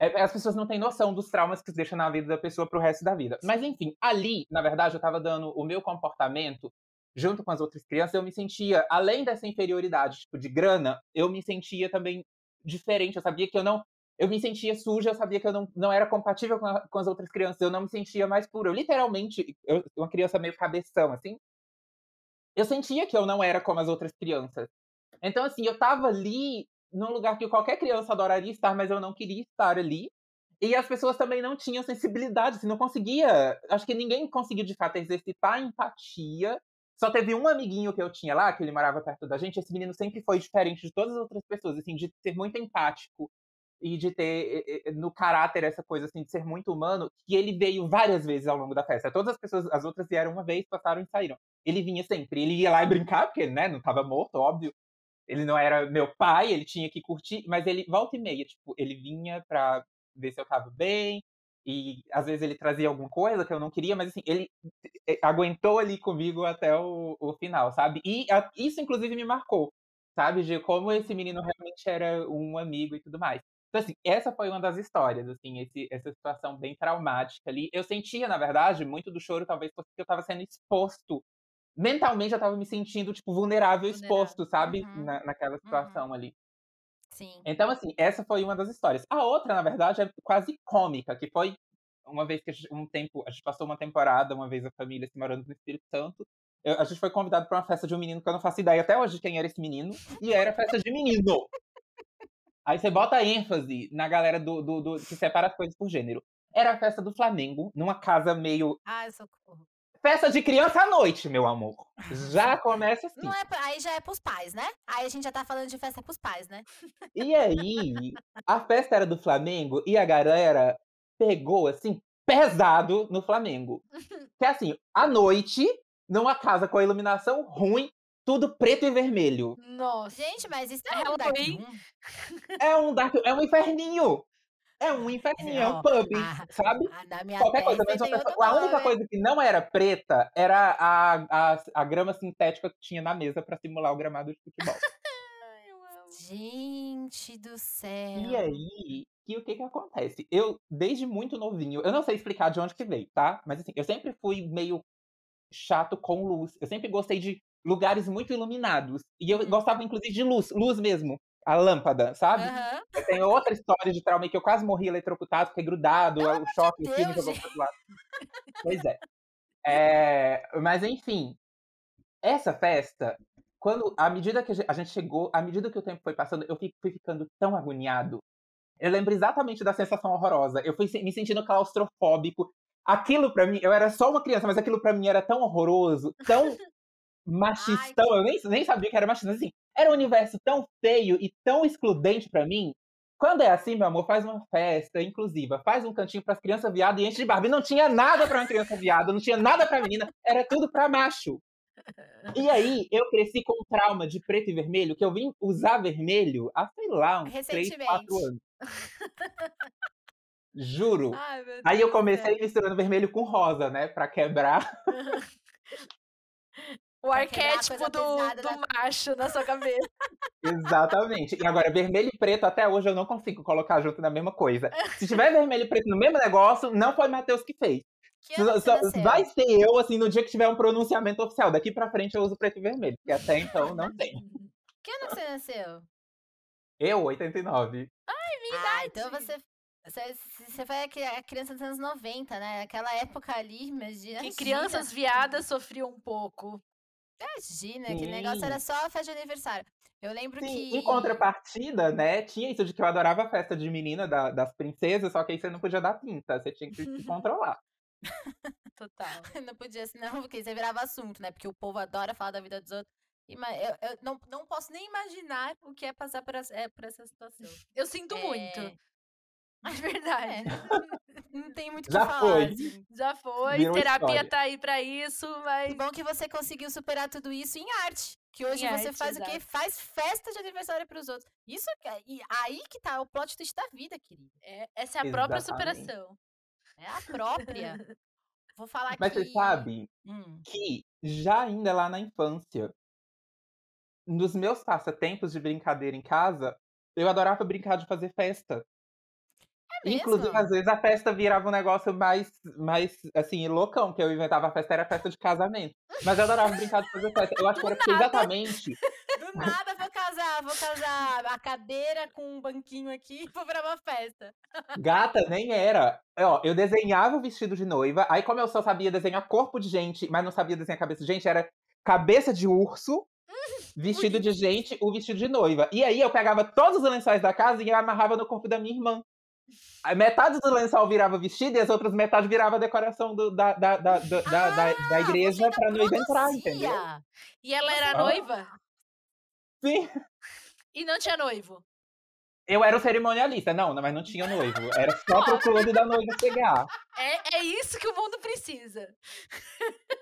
É, as pessoas não têm noção dos traumas que deixam na vida da pessoa pro resto da vida. Mas enfim, ali, na verdade, eu tava dando o meu comportamento junto com as outras crianças, eu me sentia, além dessa inferioridade, tipo, de grana, eu me sentia também diferente. Eu sabia que eu não. Eu me sentia suja, eu sabia que eu não, não era compatível com, a- com as outras crianças, eu não me sentia mais pura. Eu literalmente, eu, uma criança meio cabeção, assim, eu sentia que eu não era como as outras crianças. Então, assim, eu tava ali num lugar que qualquer criança adoraria estar, mas eu não queria estar ali. E as pessoas também não tinham sensibilidade, assim, não conseguia. Acho que ninguém conseguiu de fato exercitar a empatia. Só teve um amiguinho que eu tinha lá, que ele morava perto da gente. Esse menino sempre foi diferente de todas as outras pessoas, assim, de ser muito empático. e de ter no caráter essa coisa assim de ser muito humano, que ele veio várias vezes ao longo da festa. Todas as pessoas, as outras vieram uma vez, passaram e saíram. Ele vinha sempre, ele ia lá e brincar, porque né, não estava morto, óbvio. Ele não era meu pai, ele tinha que curtir, mas ele volta e meia, tipo, ele vinha pra ver se eu tava bem, e às vezes ele trazia alguma coisa que eu não queria, mas assim, ele eh, aguentou ali comigo até o, o final, sabe? E a, isso, inclusive, me marcou, sabe? De como esse menino realmente era um amigo e tudo mais. Então, assim, essa foi uma das histórias, assim, esse, essa situação bem traumática ali. Eu sentia, na verdade, muito do choro, talvez porque eu estava sendo exposto. Mentalmente, eu estava me sentindo, tipo, vulnerável, vulnerável. exposto, sabe? Uhum. Na, naquela uhum. situação uhum. ali. Sim. Então, assim, essa foi uma das histórias. A outra, na verdade, é quase cômica, que foi uma vez que a gente, um tempo, a gente passou uma temporada, uma vez a família se morando no Espírito Santo. Eu, a gente foi convidado para uma festa de um menino que eu não faço ideia até hoje de quem era esse menino, e era festa de menino. Aí você bota ênfase na galera do, do, do, que separa as coisas por gênero. Era a festa do Flamengo, numa casa meio. Ai, socorro. Festa de criança à noite, meu amor. Já começa assim. Não é, aí já é pros pais, né? Aí a gente já tá falando de festa pros pais, né? E aí, a festa era do Flamengo e a galera pegou, assim, pesado no Flamengo. Que é assim, à noite, numa casa com a iluminação ruim, tudo preto e vermelho. Nossa. Gente, mas isso é, é um Dark É um Dark É um inferninho. É um inferninho, é um pub, a, sabe? A Qualquer coisa. a única coisa que não era preta era a, a, a grama sintética que tinha na mesa para simular o gramado de futebol. Gente do céu. E aí, que o que que acontece? Eu, desde muito novinho, eu não sei explicar de onde que veio, tá? Mas assim, eu sempre fui meio chato com luz. Eu sempre gostei de lugares muito iluminados. E eu uhum. gostava, inclusive, de luz, luz mesmo. A lâmpada, sabe? Uhum. Tenho outra história de trauma que eu quase morri eletrocutado, fiquei grudado, o choque, o filme jogou pro lado. Pois é. é. Mas enfim, essa festa, quando, à medida que a gente chegou, à medida que o tempo foi passando, eu fui ficando tão agoniado. Eu lembro exatamente da sensação horrorosa. Eu fui me sentindo claustrofóbico. Aquilo para mim, eu era só uma criança, mas aquilo para mim era tão horroroso, tão machistão, Ai, eu nem, nem sabia que era machista, assim, era um universo tão feio e tão excludente para mim. Quando é assim, meu amor, faz uma festa inclusiva, faz um cantinho para as crianças viadas e enche de Barbie. Não tinha nada para uma criança viada, não tinha nada para menina, era tudo para macho. E aí, eu cresci com um trauma de preto e vermelho, que eu vim usar vermelho há, sei lá, uns 3, 4 anos. Juro. Ai, aí eu comecei misturando vermelho com rosa, né? Pra quebrar. O arquétipo do, do macho na sua cabeça. Exatamente. E agora, vermelho e preto, até hoje eu não consigo colocar junto na mesma coisa. Se tiver vermelho e preto no mesmo negócio, não foi Matheus que fez. Que Só, vai ser eu, assim, no dia que tiver um pronunciamento oficial. Daqui pra frente eu uso preto e vermelho, porque até então não tem. Que ano você nasceu? Eu, 89. Ai, minha ah, então você você, você foi a criança dos anos 90, né? Aquela época ali, imagina. Que crianças viadas sofriam um pouco. Imagina, que negócio era só a festa de aniversário. Eu lembro Sim, que. Em contrapartida, né? Tinha isso de que eu adorava a festa de menina da, das princesas, só que aí você não podia dar pinta, você tinha que se controlar. Total. não podia, senão, porque você virava assunto, né? Porque o povo adora falar da vida dos outros. Eu, eu não, não posso nem imaginar o que é passar por, é, por essa situação. Eu sinto é... muito. Mas verdade. É. Não tem muito o que falar. Foi. Assim. Já foi. Virou Terapia história. tá aí pra isso, mas. bom que você conseguiu superar tudo isso em arte. Que hoje em você arte, faz exato. o quê? Faz festa de aniversário pros outros. Isso e aí que tá o plot twist da vida, querida. É, essa é a Exatamente. própria superação. É a própria. Vou falar Mas que... você sabe hum. que já ainda lá na infância, nos meus passatempos de brincadeira em casa, eu adorava brincar de fazer festa. É Inclusive, às vezes a festa virava um negócio mais, mais assim, loucão, que eu inventava a festa, era festa de casamento. Mas eu adorava brincar de fazer festa. Eu acho que era exatamente. Do nada vou casar, vou casar a cadeira com um banquinho aqui vou pra uma festa. Gata, nem era. Ó, eu desenhava o vestido de noiva, aí como eu só sabia desenhar corpo de gente, mas não sabia desenhar cabeça de gente, era cabeça de urso, vestido de gente, o vestido de noiva. E aí eu pegava todos os lençóis da casa e amarrava no corpo da minha irmã. A metade do lençol virava vestido e as outras metades virava decoração do, da, da, da, da, ah, da, da, igreja pra noiva entrar, entendeu? E ela era noiva? Sim. E não tinha noivo? Eu era o cerimonialista. Não, mas não tinha noivo. Era só pro clube da noiva chegar. É, é isso que o mundo precisa.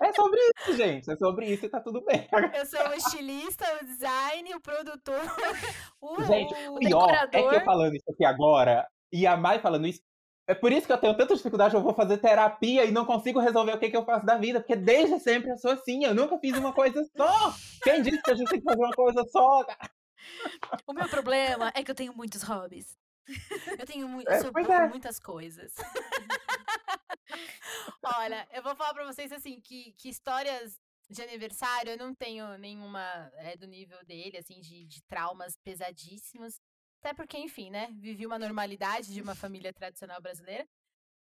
É sobre isso, gente. É sobre isso e tá tudo bem. Eu sou o estilista, o design, o produtor, o, Gente, o pior é que decorador. eu falando isso aqui agora, e a Mai falando isso, é por isso que eu tenho tanta dificuldade, eu vou fazer terapia e não consigo resolver o que, que eu faço da vida, porque desde sempre eu sou assim, eu nunca fiz uma coisa só. Quem disse que a gente tem que fazer uma coisa só? O meu problema é que eu tenho muitos hobbies. Eu tenho mu- É, sou é. muitas coisas. Olha, eu vou falar pra vocês assim que, que histórias de aniversário eu não tenho nenhuma é, do nível dele, assim, de, de traumas pesadíssimos. Até porque, enfim, né? Vivi uma normalidade de uma família tradicional brasileira.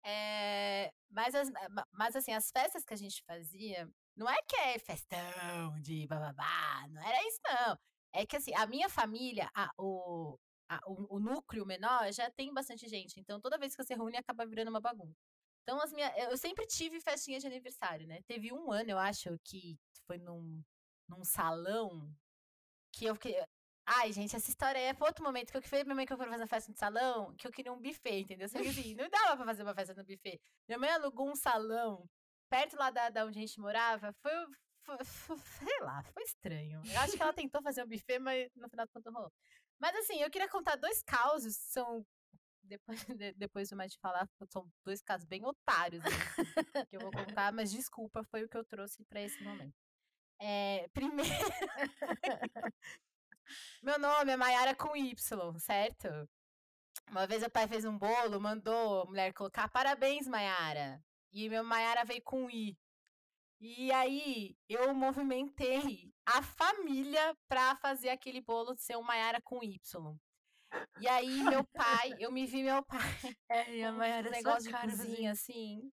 É, mas, as, ma- mas assim, as festas que a gente fazia, não é que é festão de bababá, não era isso, não. É que assim, a minha família, a- o, a- o, o núcleo menor já tem bastante gente. Então, toda vez que você reúne, acaba virando uma bagunça. Então, as minhas, eu sempre tive festinha de aniversário, né? Teve um ano, eu acho, que foi num, num salão que eu fiquei. Ai, gente, essa história é pra outro momento que eu falei pra minha mãe que eu fui fazer uma festa no salão, que eu queria um buffet, entendeu? Só que assim, não dava pra fazer uma festa no buffet. Minha mãe alugou um salão perto lá da, da onde a gente morava. Foi, foi, foi- sei lá, foi estranho. Eu acho que ela tentou fazer um buffet, mas no final do conto não rolou. Mas assim, eu queria contar dois causos, são. Depois, de- depois do mais falar, são dois casos bem otários assim, que eu vou contar, mas desculpa, foi o que eu trouxe pra esse momento. É, primeiro. Meu nome é Maiara com Y, certo? Uma vez meu pai fez um bolo, mandou a mulher colocar parabéns, Maiara. E meu Maiara veio com I. E aí eu movimentei a família pra fazer aquele bolo ser um Maiara com Y. E aí meu pai, eu me vi meu pai É, a com Maiara, um sua negócio de cozinha assim.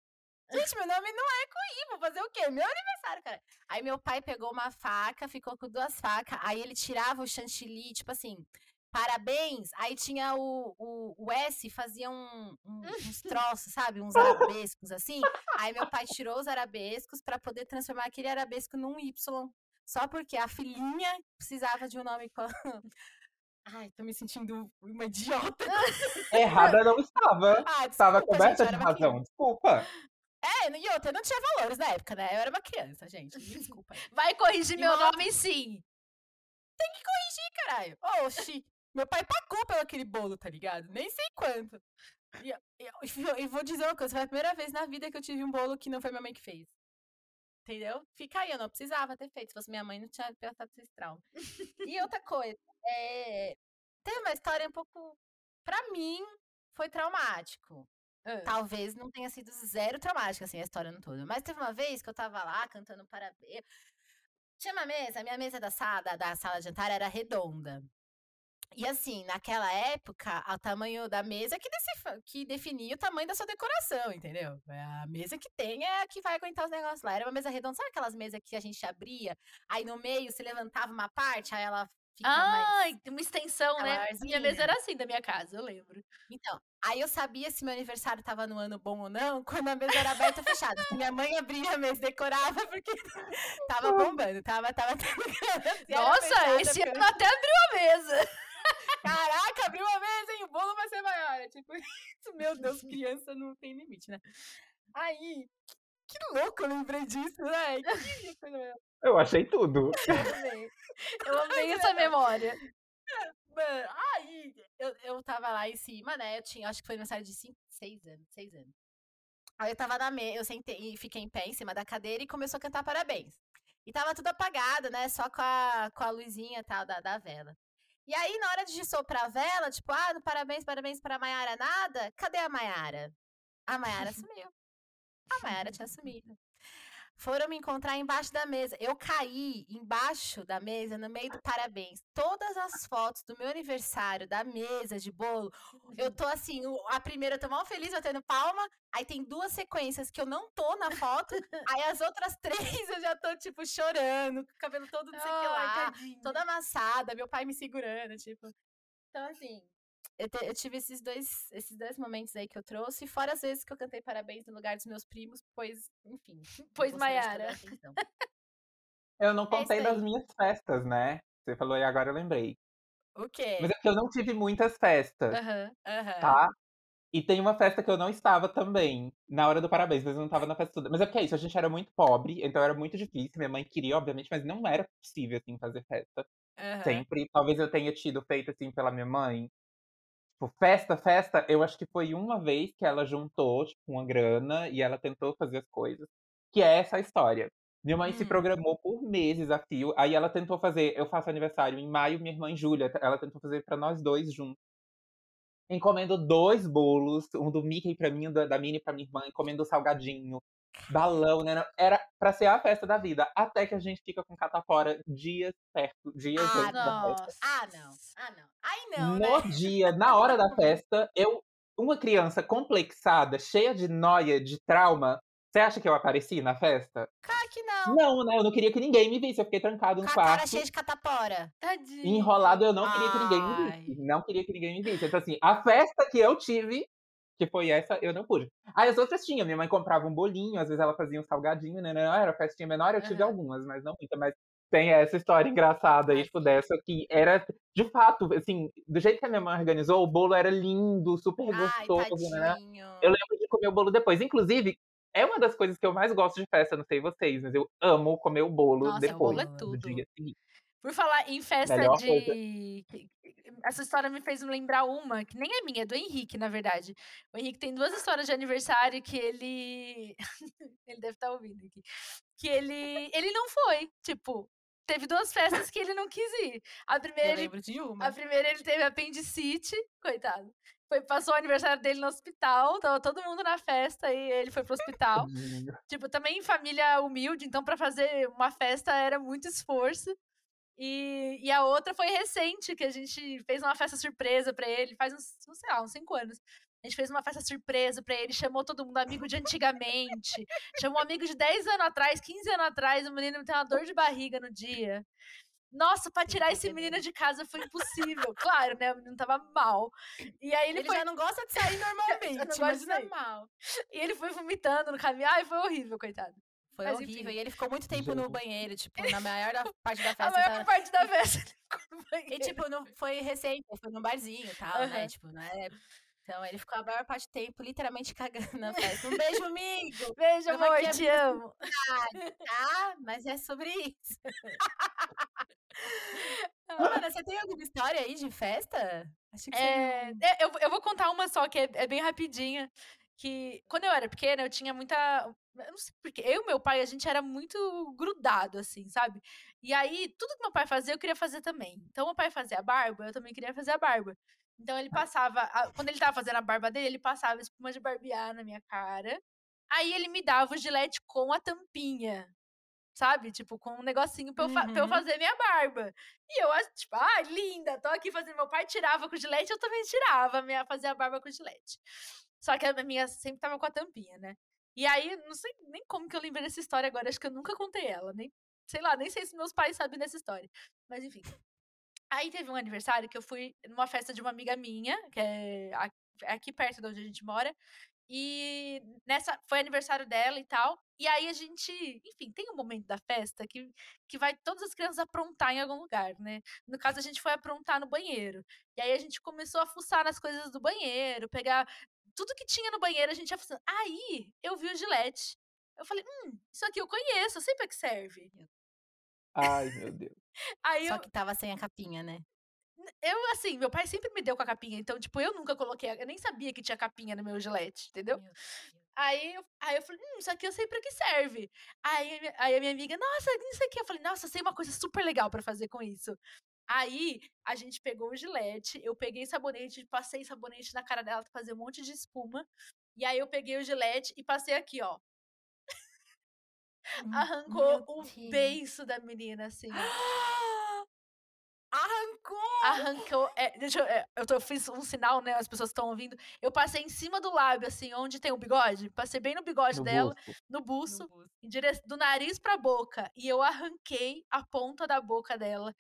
Gente, meu nome não é com I, vou fazer o quê? Meu aniversário, cara. Aí meu pai pegou uma faca, ficou com duas facas, aí ele tirava o chantilly, tipo assim, parabéns. Aí tinha o, o, o S, fazia um, um- uns troços, sabe? Uns arabescos assim. Aí meu pai tirou os arabescos pra poder transformar aquele arabesco num Y. Só porque a filhinha precisava de um nome com. Ai, tô me sentindo uma idiota. Errada não estava. Ah, Estava desculpa, coberta gente, de razão. Desculpa. É, e outra, eu não tinha valores na época, né? Eu era uma criança, gente. Me desculpa. Vai corrigir E meu uma- nome sim. Caralho. Oxi. Meu pai pagou pelo aquele bolo, tá ligado? Nem sei quanto. E, e- e- e vou dizer uma coisa, foi a primeira vez na vida que eu tive um bolo que não foi minha mãe que fez. Entendeu? Fica aí, eu não precisava ter feito. Se fosse minha mãe, não tinha passado por esse trauma. E outra coisa, é... tem uma história um pouco. Pra mim, foi traumático. Talvez não tenha sido zero traumática, assim, a história no todo. Mas teve uma vez que eu tava lá cantando parabéns. Tinha uma mesa, a minha mesa da sala, da, sala de jantar era redonda. E assim, naquela época, o tamanho da mesa que, deci- que definia o tamanho da sua decoração, entendeu? É A mesa que tem é a que vai aguentar os negócios lá. Era uma mesa redonda, sabe aquelas mesas que a gente abria, aí no meio você levantava uma parte, aí ela fica mais. Ai, tem uma extensão, né? Minha mesa era assim da minha casa, eu lembro. Então, aí eu sabia se meu aniversário tava no ano bom ou não, quando a mesa era aberta ou fechada. Se minha mãe abria a mesa, decorava, porque tava bombando, tava, tava era Nossa, fechada, esse porque- ano até abriu a mesa. Caraca, abriu uma mesa, hein? O bolo vai ser maior. É tipo meu Deus, criança não tem limite, né? Aí, que louco eu lembrei disso, né? Que coisa. Eu achei tudo. Eu amei essa memória. Mano, aí eu, eu tava lá em cima, né? Eu tinha, acho que foi aniversário de 5, 6 anos, 6 anos. Aí eu tava na mesa, eu sentei e fiquei em pé em cima da cadeira e começou a cantar parabéns. E tava tudo apagado, né? Só com a, com a luzinha e tal da, da vela. E aí, na hora de soprar a vela, tipo, ah, parabéns, parabéns pra Maiara, nada. Cadê a Maiara? A Maiara sumiu. A Maiara tinha sumido. Foram me encontrar embaixo da mesa. Eu caí embaixo da mesa, no meio do parabéns. Todas as fotos do meu aniversário, da mesa de bolo, eu tô assim, a primeira eu tô mal feliz, batendo palma. Aí tem duas sequências que eu não tô na foto. aí as outras três eu já tô, tipo, chorando, com o cabelo todo não sei o que lá, toda amassada, meu pai me segurando, tipo. Então, assim, eu, te- eu tive esses dois, esses dois momentos aí que eu trouxe, fora as vezes que eu cantei parabéns no lugar dos meus primos, pois, enfim. Pois, Maiara. atenção. Eu não É contei das aí. minhas festas, né? Você falou e agora eu lembrei. O quê? Mas é porque eu não tive muitas festas, Aham. Aham. tá? E tem uma festa que eu não estava também, na hora do parabéns, mas eu não estava na festa toda. Mas é porque é isso, a gente era muito pobre, então era muito difícil. Minha mãe queria, obviamente, mas não era possível, assim, fazer festa Aham. sempre. Talvez eu tenha tido feito, assim, pela minha mãe. Tipo, festa, festa, eu acho que foi uma vez que ela juntou, tipo, uma grana e ela tentou fazer as coisas. Que é essa história. Minha mãe se Hum. programou por meses a fio, aí ela tentou fazer, eu faço aniversário em maio, minha irmã em julho, ela tentou fazer pra nós dois juntos. Encomendo dois bolos, um do Mickey pra mim, um da da Minnie pra minha irmã, encomendo salgadinho, balão, né, era pra ser a festa da vida, até que a gente fica com catapora dias perto, dias Ah, antes da festa. Ah, não. Ah, não. Aí não, né? No dia, na hora da festa, eu uma criança complexada, cheia de noia, de trauma, você acha que eu apareci na festa? Claro que não. Não, né, eu não queria que ninguém me visse, eu fiquei trancado Com no a cara quarto, cheia de catapora. Tadinho. enrolado, eu não queria que ninguém me Ai. visse, não queria que ninguém me visse. Então assim, a festa que eu tive, que foi essa, eu não pude. Aí as outras tinham, minha mãe comprava um bolinho, às vezes ela fazia um salgadinho, né, não era festinha menor, eu tive Aham. algumas, mas não muita, mas tem essa história engraçada aí, tipo, dessa que era, de fato, assim, do jeito que a minha mãe organizou, o bolo era lindo, super Ai, gostoso, né? Eu lembro de comer o bolo depois. Inclusive, é uma das coisas que eu mais gosto de festa, não sei vocês, mas eu amo comer o bolo Nossa, o depois. bolo é tudo. Por falar em festa Melhor de. coisa. Essa história me fez lembrar uma, que nem é minha, é do Henrique, na verdade. O Henrique tem duas histórias de aniversário que ele. ele deve estar ouvindo aqui. Que ele. Ele não foi. Tipo, teve duas festas que ele não quis ir. A primeira, Eu ele lembro de A uma. primeira ele teve apendicite, coitado. Foi, passou o aniversário dele no hospital, tava todo mundo na festa e ele foi pro hospital. Tipo, também família humilde, então pra fazer uma festa era muito esforço. E, e a outra foi recente, que a gente fez uma festa surpresa pra ele, faz uns, não sei lá, uns cinco anos. A gente fez uma festa surpresa pra ele, chamou todo mundo, amigo de antigamente, chamou amigo de 10 anos atrás, 15 anos atrás, o menino tem uma dor de barriga no dia. Nossa, pra tirar esse menino de casa foi impossível. Claro, né? O menino tava mal. E aí ele, Ele foi. já não gosta de sair normalmente, não gosta de sair. mal. E ele foi vomitando no caminho. Ai, foi horrível, coitado. Foi Mas, horrível. enfim. E ele ficou muito tempo no Gente. banheiro, tipo, na maior da- parte da A festa. maior tava- parte da festa ele ficou no banheiro. E, tipo, não foi recente, foi num barzinho e tal, né? Aham. Tipo, não é. Então ele ficou a maior parte do tempo literalmente cagando na festa. Um beijo, amigo! Beijo, amor, te amo. Tá? Mas é sobre isso. Mano, você tem alguma história aí de festa? Acho que É, você é, eu, eu vou contar uma só, que é, é bem rapidinha. Que quando eu era pequena, eu tinha muita. Eu não sei porquê. Eu e meu pai, a gente era muito grudado, assim, sabe? E aí, tudo que meu pai fazia, eu queria fazer também. Então, meu pai fazia a barba, eu também queria fazer a barba. Então, ele passava. a- quando ele tava fazendo a barba dele, ele passava espuma de barbear na minha cara. Aí, ele me dava o gilete com a tampinha. Sabe? Tipo, com um negocinho pra eu, fa- pra eu Uhum. fazer minha barba. E eu, tipo, ah, linda, tô aqui fazendo. Meu pai tirava com gilete, eu também tirava, minha, fazia a barba com gilete. Só que a minha sempre tava com a tampinha, né? E aí, não sei nem como que eu lembrei dessa história agora, acho que eu nunca contei ela, nem, sei lá, nem sei se meus pais sabem dessa história. Mas enfim. Aí teve um aniversário que eu fui numa festa de uma amiga minha, que é é aqui perto de onde a gente mora. E nessa foi aniversário dela e tal. E aí a gente, enfim, tem um momento da festa que, que vai todas as crianças aprontar em algum lugar, né? No caso, a gente foi aprontar no banheiro. E aí a gente começou a fuçar nas coisas do banheiro, pegar tudo que tinha no banheiro, a gente ia fuçando. Aí eu vi o gilete. Eu falei, hum, isso aqui eu conheço, eu sei pra que serve. Ai, meu Deus. Aí Só eu, que tava sem a capinha, né? eu, assim, meu pai sempre me deu com a capinha, então, tipo, eu nunca coloquei, eu nem sabia que tinha capinha no meu gilete, entendeu? Meu. Aí eu, aí eu falei, hum, isso aqui eu sei pra que serve. Aí, a minha- aí a minha amiga, nossa, isso aqui. Eu falei, nossa, sei uma coisa super legal pra fazer com isso. Aí a gente pegou o gilete, eu peguei sabonete, passei sabonete na cara dela pra fazer um monte de espuma. E aí eu peguei o gilete e passei aqui, ó. Arrancou Meu o Deus. beiço da menina, assim. Arrancou! Arrancou. é, deixa eu. é, eu, tô- eu fiz um sinal, né? As pessoas estão ouvindo. Eu passei em cima do lábio, assim, onde tem o bigode. Passei bem no bigode No dela, busto. no buço. No em dire- do nariz pra boca. E eu arranquei a ponta da boca dela.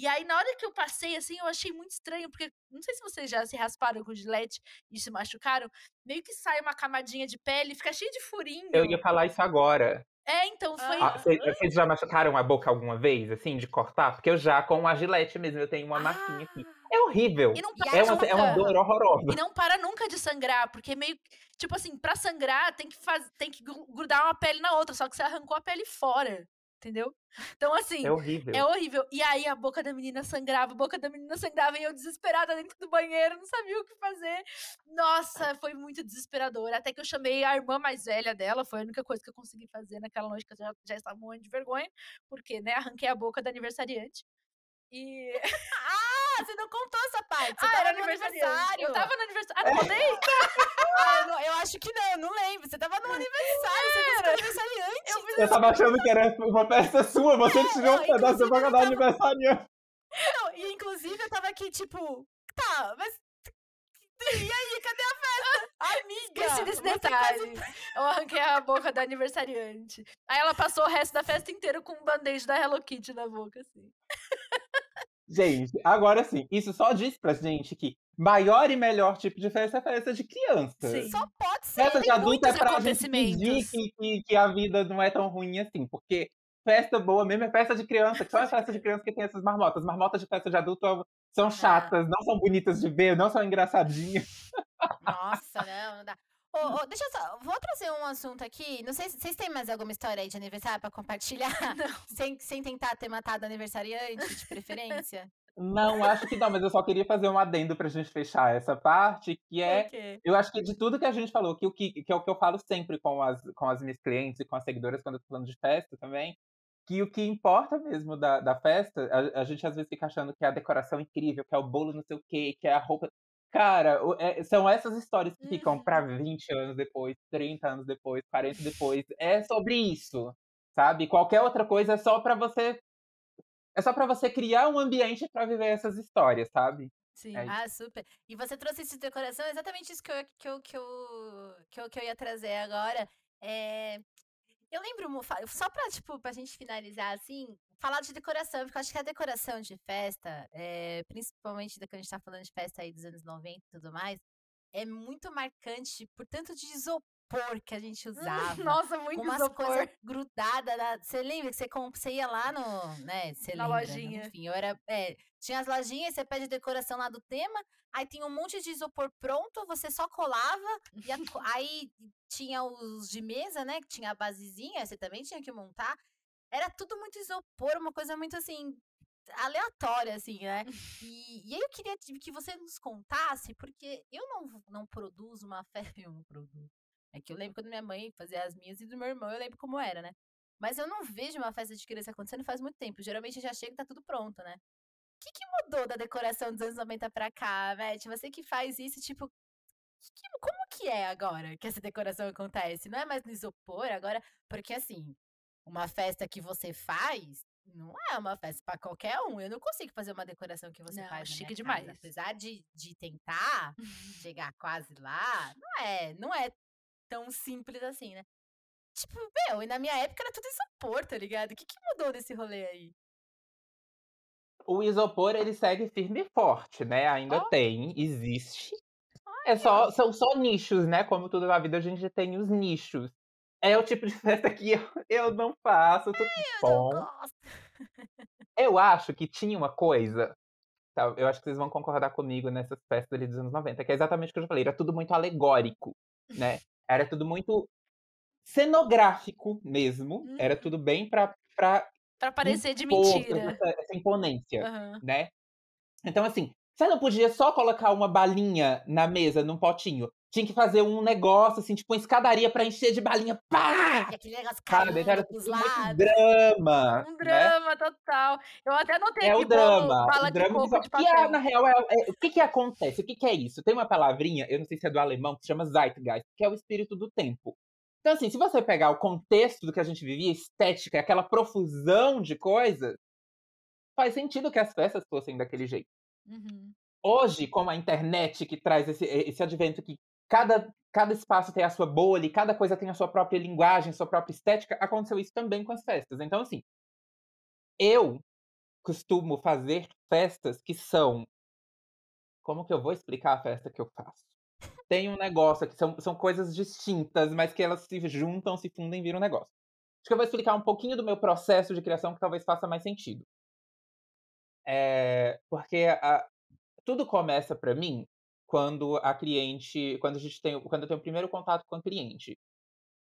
E aí, na hora que eu passei, assim, eu achei muito estranho, porque não sei se vocês já se rasparam com gilete e se machucaram. Meio que sai uma camadinha de pele, fica cheio de furinho. Eu ia falar isso agora. É, então, foi. Ah, cê- vocês já machucaram a boca alguma vez, assim, de cortar? Porque eu já, com a gilete mesmo, eu tenho uma marquinha aqui. É horrível. Não para É uma, nunca. é uma dor horrorosa. E não para nunca de sangrar, porque meio. Tipo assim, pra sangrar tem que, faz, tem que gru- grudar uma pele na outra, só que você arrancou a pele fora. Entendeu? Então, assim, É horrível. é horrível. E aí a boca da menina sangrava, a boca da menina sangrava e eu desesperada dentro do banheiro, não sabia o que fazer. Nossa, foi muito desesperador. Até que eu chamei a irmã mais velha dela, foi a única coisa que eu consegui fazer naquela noite que eu já, já estava morrendo de vergonha, porque, né, arranquei a boca da aniversariante. E. Ah, você não contou essa parte. Você Ah, tava era no aniversário. Eu tava no aniversário. Ah, não contei? Ah, eu, não- eu acho que não, eu não lembro. Você tava no aniversário, você fez com aniversariante. Eu fiz Eu tava achando que era uma festa sua, você tirou um não, pedaço da inclusive, boca eu da tava- aniversariante. Não, e inclusive eu tava aqui, tipo, tá, mas. E aí, cadê a festa? Amiga! Esqueci desse detalhe. Eu arranquei a boca da aniversariante. Aí ela passou o resto da festa inteira com um band-aid da Hello Kitty na boca, assim. Gente, agora sim, isso só diz pra gente que maior e melhor tipo de festa é festa de criança. Sim. Só pode ser. Festa de adulto é pra gente acontecimentos. que, que, que a vida não é tão ruim assim, porque festa boa mesmo é festa de criança, que só é festa de criança que tem essas marmotas. Marmotas de festa de adulto são chatas, não são bonitas de ver, não são engraçadinhas. Nossa, não, não dá. Ô, ô, deixa eu só. Vou trazer um assunto aqui. Não sei se vocês têm mais alguma história aí de aniversário pra compartilhar? Sem, sem tentar ter matado aniversariante, de preferência? Não, acho que não, mas eu só queria fazer um adendo pra gente fechar essa parte, que é quê? Eu acho que de tudo que a gente falou, que, que, que é o que eu falo sempre com as, com as minhas clientes e com as seguidoras quando eu tô falando de festa também, que o que importa mesmo da, da festa, a, a gente às vezes fica achando que é a decoração incrível, que é o bolo não sei o quê, que é a roupa. Cara, é- são essas histórias que ficam Uhum. pra 20 anos depois, 30 anos depois, 40 depois. É sobre isso, sabe? Qualquer outra coisa é só pra você. É só pra você criar um ambiente pra viver essas histórias, sabe? Sim. É. Ah, super. E você trouxe isso de decoração, exatamente isso que eu, que eu, que eu, que eu, que eu ia trazer agora. É, Eu lembro, só pra, tipo, pra gente finalizar, assim, falar de decoração, porque eu acho que a decoração de festa, é, principalmente da que a gente tá falando de festa aí dos anos 90 e tudo mais, é muito marcante por tanto de isopor que a gente usava. Nossa, muito com umas isopor. coisas grudadas. Você lembra que você, comp- você ia lá no. Né, você Na lembra, né? lojinha. Enfim, eu era. é, tinha as lojinhas, você pede decoração lá do tema, aí tinha um monte de isopor pronto, você só colava, e a aí tinha os de mesa, né? Que tinha a basezinha, você também tinha que montar. Era tudo muito isopor, uma coisa muito assim. aleatória, assim, né? E, e aí eu queria que que você nos contasse, porque eu não, não produzo uma festa. Eu não produzo. É que eu lembro quando minha mãe fazia as minhas e do meu irmão, eu lembro como era, né? Mas eu não vejo uma festa de criança acontecendo faz muito tempo. Geralmente já chega e tá tudo pronto, né? O que, que mudou da decoração dos anos 90 pra cá, Beth? Você que faz isso, tipo. que- como que é agora que essa decoração acontece? Não é mais no isopor agora? Porque assim, uma festa que você faz não é uma festa pra qualquer um. Eu não consigo fazer uma decoração que você Não, faz. chique demais. Casa. Apesar de, de tentar chegar quase lá, não é, não é tão simples assim, né? Tipo, meu, e na minha época era tudo isopor, tá ligado? O que, que mudou desse rolê aí? O isopor, ele segue firme e forte, né? Ainda Ó. tem, existe. É só, são só nichos, né? Como tudo na vida, a gente tem os nichos. É o tipo de festa que eu, eu não faço, tudo Eu bom. gosto. Eu acho que tinha uma coisa, tá, eu acho que vocês vão concordar comigo nessas festas ali dos anos 90, que é exatamente o que eu já falei, era tudo muito alegórico, né? Era tudo muito cenográfico mesmo, era Uhum. tudo bem pra, pra Pra parecer de mentira. essa, essa imponência Aham. né? Então, assim, você não podia só colocar uma balinha na mesa, num potinho. Tinha que fazer um negócio, assim, tipo uma escadaria pra encher de balinha. Pá! E aquele negócio Cara, caindo era pros muito lados. drama. Um né? drama total. Eu até anotei É aqui o drama. bala o de drama coco visual. de Que é, na real, é, é- o que que acontece? O que que é isso? Tem uma palavrinha, eu não sei se é do alemão, que se chama Zeitgeist, que é o espírito do tempo. Então, assim, se você pegar o contexto do que a gente vivia, estética, aquela profusão de coisas, faz sentido que as festas fossem daquele jeito. Uhum. hoje, como a internet que traz esse, esse advento que cada, cada espaço tem a sua bolha, cada coisa tem a sua própria linguagem, sua própria estética, aconteceu isso também com as festas. Então, assim, eu costumo fazer festas que são. Como que eu vou explicar a festa que eu faço? Tem um negócio que são, são coisas distintas, mas que elas se juntam, se fundem viram um negócio. Acho que eu vou explicar um pouquinho do meu processo de criação que talvez faça mais sentido. É, porque a, tudo começa para mim quando a cliente, quando a gente tem, quando eu tenho o primeiro contato com a cliente.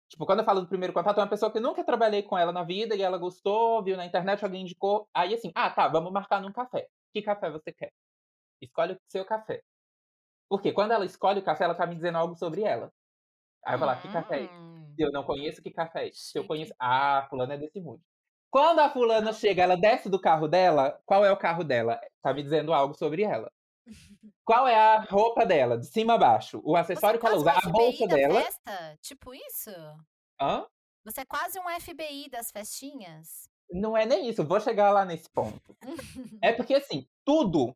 Tipo, quando eu falo do primeiro contato, é uma pessoa que nunca trabalhei com ela na vida e ela gostou, viu na internet, alguém indicou. Aí assim, ah, tá, vamos marcar num café. Que café você quer? Escolhe o seu café. Porque quando ela escolhe o café, ela tá me dizendo algo sobre ela. Aí eu vou lá, que café é esse? Se eu não conheço, que café é esse? Se eu conheço, ah, fulana é desse mood. Quando a fulana chega, ela desce do carro dela, qual é o carro dela? Tá me dizendo algo sobre ela. Qual é a roupa dela, de cima a baixo? O é acessório que ela usa, a bolsa dela. festa? Tipo isso? Hã? Você é quase um FBI das festinhas? Não é nem isso, vou chegar lá nesse ponto. É porque, assim, tudo.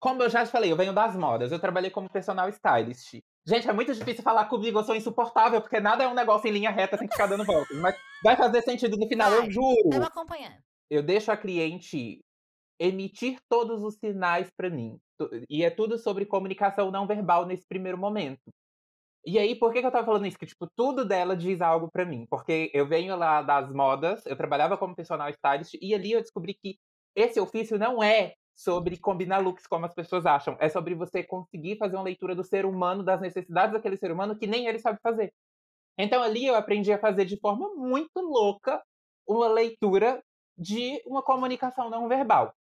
Como eu já te falei, eu venho das modas, eu trabalhei como personal stylist. Gente, é muito difícil falar comigo, eu sou insuportável, porque nada é um negócio em linha reta, tem que ficar dando voltas. Mas vai fazer sentido no final, eu Vai. juro. Estamos acompanhando. eu deixo a cliente emitir todos os sinais para mim. E é tudo sobre comunicação não verbal nesse primeiro momento. E aí, por que, que eu tava falando isso? Que, tipo, tudo dela diz algo para mim. Porque eu venho lá das modas, eu trabalhava como personal stylist, e ali eu descobri que esse ofício não é sobre combinar looks como as pessoas acham. É sobre você conseguir fazer uma leitura do ser humano, das necessidades daquele ser humano, que nem ele sabe fazer. Então ali eu aprendi a fazer de forma muito louca uma leitura de uma comunicação não verbal.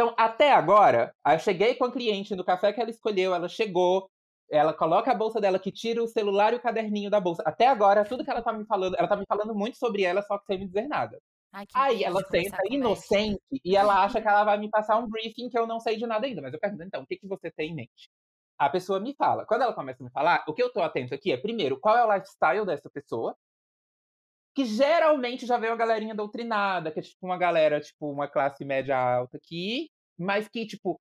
Então, até agora, eu cheguei com a cliente no café que ela escolheu, ela chegou, ela coloca a bolsa dela, que tira o celular e o caderninho da bolsa. Até agora, tudo que ela tá me falando, ela tá me falando muito sobre ela, só que sem me dizer nada. Ai, Aí ela senta inocente e ela acha que ela vai me passar um briefing que eu não sei de nada ainda. Mas eu pergunto, então, o que, que você tem em mente? A pessoa me fala. Quando ela começa a me falar, o que eu tô atento aqui é, primeiro, qual é o lifestyle dessa pessoa? Que geralmente já vem uma galerinha doutrinada, que é tipo uma galera, tipo, uma classe média alta aqui, mas que, tipo,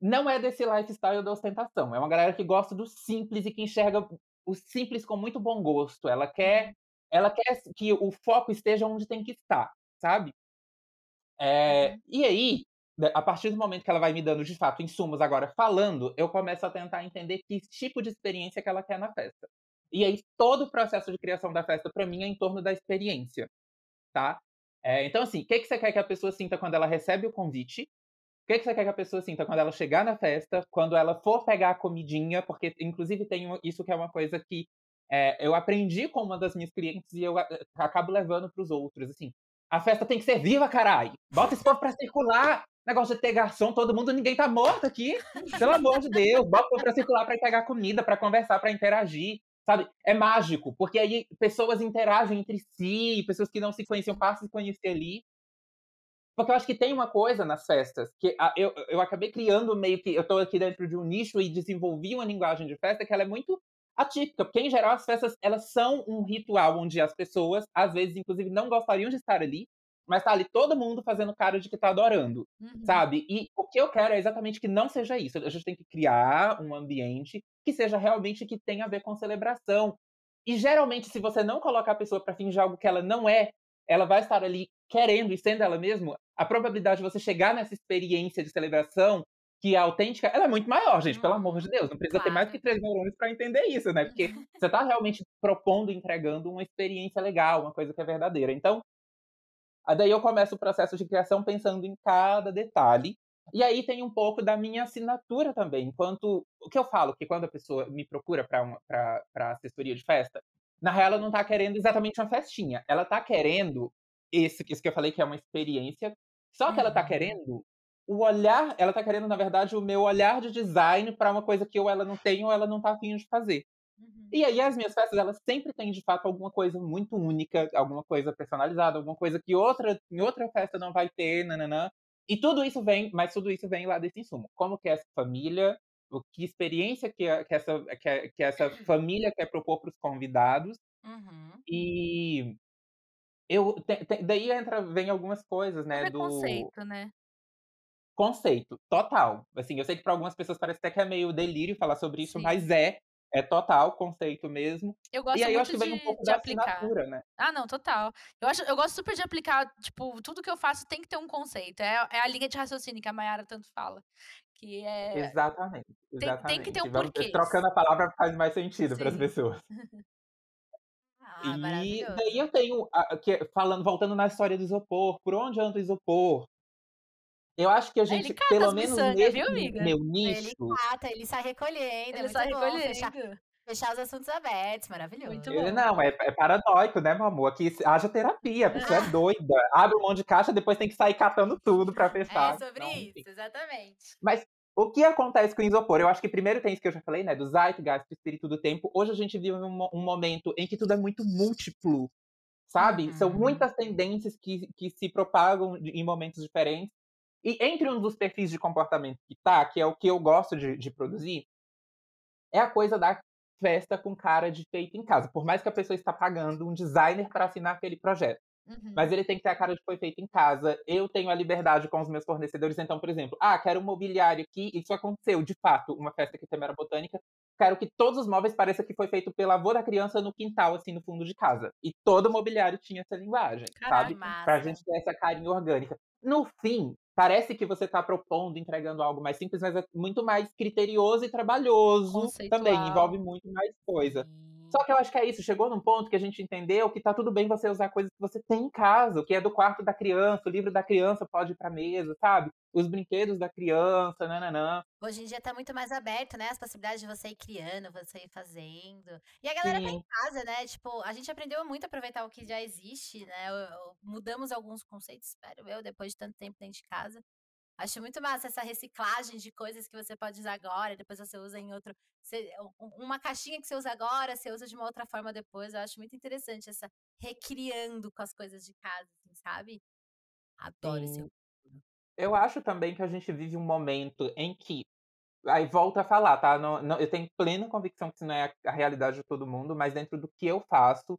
não é desse lifestyle da ostentação. É uma galera que gosta do simples e que enxerga o simples com muito bom gosto. Ela quer, ela quer que o foco esteja onde tem que estar, sabe? É, Uhum. E aí, né, a partir do momento que ela vai me dando de fato insumos agora falando, eu começo a tentar entender que tipo de experiência que ela quer na festa. E aí todo o processo de criação da festa para mim é em torno da experiência, tá? É, então assim, o que, que você quer que a pessoa sinta quando ela recebe o convite? O que, que você quer que a pessoa sinta quando ela chegar na festa? Quando ela for pegar a comidinha? Porque inclusive tem isso que é uma coisa que é, eu aprendi com uma das minhas clientes e eu a- acabo levando para os outros, assim. A festa tem que ser viva, carai! Bota esse povo pra circular! Negócio de ter garçom, todo mundo, ninguém tá morto aqui. Pelo amor de Deus, bota o povo pra circular pra pegar comida, pra conversar, pra interagir. Sabe? É mágico, porque aí pessoas interagem entre si, pessoas que não se conheciam passam a se conhecer ali. Porque eu acho que tem uma coisa nas festas que eu, eu acabei criando meio que. Eu tô aqui dentro de um nicho e desenvolvi uma linguagem de festa que ela é muito atípica, porque em geral as festas elas são um ritual onde as pessoas, às vezes, inclusive, não gostariam de estar ali, mas tá ali todo mundo fazendo cara de que tá adorando, Uhum. sabe? E o que eu quero é exatamente que não seja isso. A gente tem que criar um ambiente que seja realmente que tenha a ver com celebração. E geralmente, se você não coloca a pessoa pra fingir algo que ela não é, ela vai estar ali querendo e sendo ela mesma, a probabilidade de você chegar nessa experiência de celebração que é autêntica, ela é muito maior, gente, pelo amor de Deus. Não precisa ter mais Claro. que três neurônios pra entender isso, né? Porque você tá realmente propondo, entregando uma experiência legal, uma coisa que é verdadeira. Então, daí eu começo o processo de criação pensando em cada detalhe. E aí tem um pouco da minha assinatura também. Enquanto. O que eu falo, que quando a pessoa me procura para assessoria de festa, na real ela não tá querendo exatamente uma festinha. Ela tá querendo esse, isso que eu falei que é uma experiência. Só que ela tá Uhum. querendo o olhar, ela tá querendo, na verdade, o meu olhar de design para uma coisa que ou ela não tem ou ela não tá afim de fazer. E aí as minhas festas, elas sempre têm, de fato, alguma coisa muito única, alguma coisa personalizada, alguma coisa que outra, em outra festa não vai ter, nananã. E tudo isso vem, mas tudo isso vem lá desse insumo. Como que é essa família, o que experiência que, a- que, essa, que, a- que essa família quer propor para os convidados. Uhum. E eu te- te- daí entra, vem algumas coisas, né, do preconceito, né? conceito, total. Assim, eu sei que para algumas pessoas parece até que é meio delírio falar sobre isso, Sim. mas é, é total conceito mesmo. Eu gosto E aí eu acho muito que vem um de, pouco de da aplicar. assinatura, né? Ah, não, total. Eu, acho, eu gosto super de aplicar, tipo, tudo que eu faço tem que ter um conceito. É, é a linha de raciocínio que a Mayara tanto fala. Que é. Exatamente, tem que exatamente. ter um porquê. trocando a palavra faz mais sentido para as pessoas. Ah, E daí eu tenho, a- que, falando, voltando na história do isopor, por onde anda o isopor? Eu acho que a É, ele gente, cata pelo as menos nesse viu, amiga? meu Ele nicho, cata, ele sai recolhendo. é Ele muito sai bom fechar, recolhendo. fechar os assuntos abertos, maravilhoso. Muito ele bom. não, é, é paranoico, né, meu amor? Aqui haja terapia, a pessoa é doida. Abre um monte de caixa, depois tem que sair catando tudo pra fechar. É sobre Então, isso, enfim. exatamente. Mas o que acontece com o isopor? Eu acho que primeiro tem isso que eu já falei, né? Do zeitgeist, do espírito do tempo. Hoje a gente vive um, um momento em que tudo é muito múltiplo, sabe? São Uhum. muitas tendências que, que se propagam em momentos diferentes. E entre um dos perfis de comportamento que tá, que é o que eu gosto de, de produzir, é a coisa da festa com cara de feito em casa. Por mais que a pessoa está pagando um designer para assinar aquele projeto. Uhum. Mas ele tem que ter a cara de foi feito em casa. Eu tenho a liberdade com os meus fornecedores. Então, por exemplo, ah, quero um mobiliário aqui. Isso aconteceu, de fato, uma festa que tem era botânica. Quero que todos os móveis pareçam que foi feito pelo avô da criança no quintal, assim, no fundo de casa. E todo o mobiliário tinha essa linguagem, sabe? massa. Pra gente ter essa carinha orgânica. No fim, parece que você tá propondo, entregando algo mais simples, mas é muito mais criterioso e trabalhoso também. Envolve muito mais coisa. Sim. Só que eu acho que é isso, chegou num ponto que a gente entendeu que tá tudo bem você usar coisas que você tem em casa, o que é do quarto da criança, o livro da criança pode ir pra mesa, sabe? Os brinquedos da criança, nananã. Hoje em dia tá muito mais aberto, né? As possibilidades de você ir criando, você ir fazendo. E a galera tá em Sim. casa, né? Tipo, a gente aprendeu muito a aproveitar o que já existe, né? Mudamos alguns conceitos, espero eu, depois de tanto tempo dentro de casa. Acho muito massa essa reciclagem de coisas que você pode usar agora, depois você usa em outro. você- um- uma caixinha que você usa agora, você usa de uma outra forma depois. Eu acho muito interessante essa recriando com as coisas de casa, assim, sabe? Adoro esse. Eu acho também que a gente vive um momento em que. Aí volto a falar, tá? Não- não- eu tenho plena convicção que isso não é a, a realidade de todo mundo, mas dentro do que eu faço,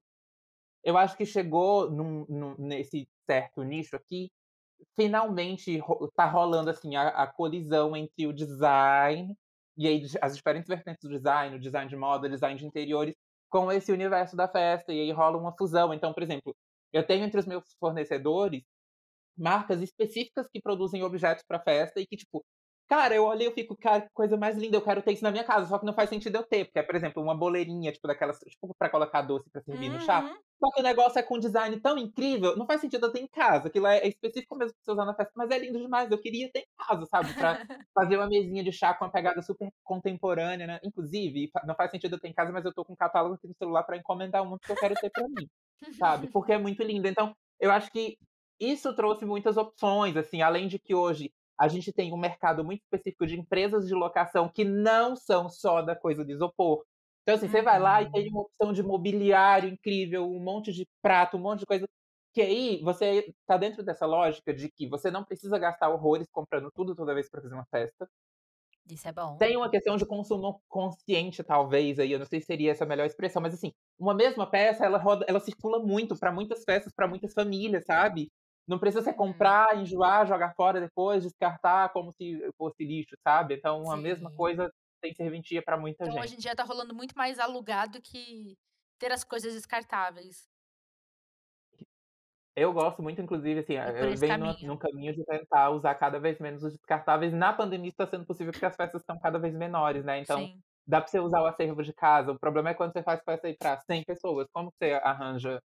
eu acho que chegou num- num- nesse certo nicho aqui, finalmente ro- tá rolando assim a, a colisão entre o design e aí as diferentes vertentes do design, o design de moda, o design de interiores, com esse universo da festa, e aí rola uma fusão. Então, por exemplo, eu tenho entre os meus fornecedores marcas específicas que produzem objetos para festa e que, tipo, cara, eu olhei e eu fico, cara, que coisa mais linda, eu quero ter isso na minha casa, só que não faz sentido eu ter, porque é, por exemplo, uma boleirinha, tipo, daquelas, tipo, pra colocar doce pra servir no chá. Uhum. Só que o negócio é com um design tão incrível, não faz sentido eu ter em casa. Aquilo é, é específico mesmo pra você usar na festa, mas é lindo demais. Eu queria ter em casa, sabe? Pra fazer uma mesinha de chá com uma pegada super contemporânea, né? Inclusive, não faz sentido eu ter em casa, mas eu tô com um catálogo aqui no celular pra encomendar uma porque eu quero ter pra mim, sabe? Porque é muito lindo. Então, eu acho que isso trouxe muitas opções, assim, além de que hoje a gente tem um mercado muito específico de empresas de locação que não são só da coisa de isopor. Então, assim, você vai lá e tem uma opção de mobiliário incrível, um monte de prato, um monte de coisa. Que aí você tá dentro dessa lógica de que você não precisa gastar horrores comprando tudo toda vez para fazer uma festa. Isso é bom. Tem uma questão de consumo consciente, talvez, aí, eu não sei se seria essa a melhor expressão, mas assim, uma mesma peça, ela roda, ela circula muito para muitas festas, para muitas famílias, sabe? Não precisa você comprar, enjoar, jogar fora depois, descartar como se fosse lixo, sabe? Então, a mesma Sim. coisa tem serventia para muita Então, gente. hoje em dia tá rolando muito mais alugado que ter as coisas descartáveis. Eu gosto muito, inclusive, assim, por eu venho caminho. num caminho de tentar usar cada vez menos os descartáveis. Na pandemia está sendo possível porque as festas estão cada vez menores, né? Então, Sim. dá para você usar o acervo de casa. O problema é quando você faz festa aí para 100 pessoas. Como você arranja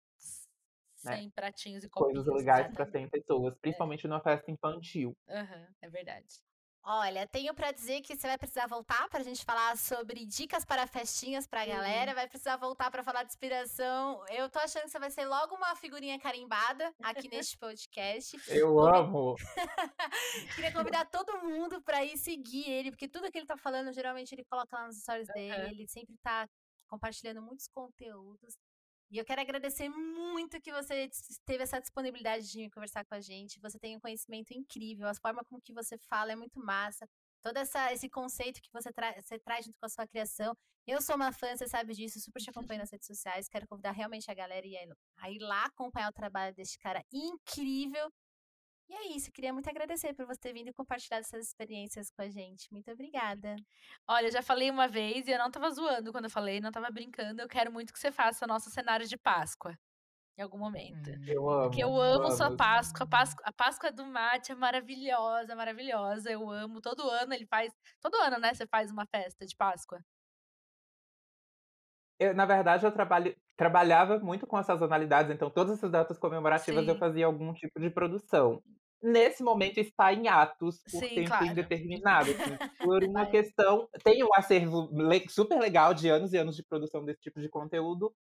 né, Sem pratinhos e copinhos. coisas legais para exatamente. 100 pessoas? Principalmente numa festa infantil. Aham, é verdade. Olha, tenho pra dizer que você vai precisar voltar pra gente falar sobre dicas para festinhas pra galera. Vai precisar voltar pra falar de inspiração. Eu tô achando que você vai ser logo uma figurinha carimbada aqui neste podcast. Eu Convi- amo! Queria convidar todo mundo pra ir seguir ele, porque tudo que ele tá falando, geralmente ele coloca lá nos stories dele. Ele sempre tá compartilhando muitos conteúdos. E eu quero agradecer muito que você teve essa disponibilidade de conversar com a gente. Você tem um conhecimento incrível, a forma como que você fala é muito massa. Todo essa, esse conceito que você, tra você traz junto com a sua criação. Eu sou uma fã, você sabe disso, super te acompanho nas redes sociais. Quero convidar realmente a galera a ir lá acompanhar o trabalho deste cara incrível. E é isso, queria muito agradecer por você ter vindo e compartilhado essas experiências com a gente. Muito obrigada. Olha, eu já falei uma vez e eu não tava zoando quando eu falei, não tava brincando. Eu quero muito que você faça nosso cenário de Páscoa em algum momento. Eu amo. Porque eu amo sua. Páscoa. A Páscoa, a Páscoa do Mate é maravilhosa, maravilhosa. Eu amo. Todo ano ele faz. Todo ano, né? Você faz uma festa de Páscoa. Eu, na verdade, eu trabalho, trabalhava muito com as sazonalidades, então todas essas datas comemorativas eu Sim. fazia algum tipo de produção. Nesse momento está em atos por Sim, tempo claro. indeterminado, assim, por uma questão tem um acervo super legal de anos e anos de produção desse tipo de conteúdo,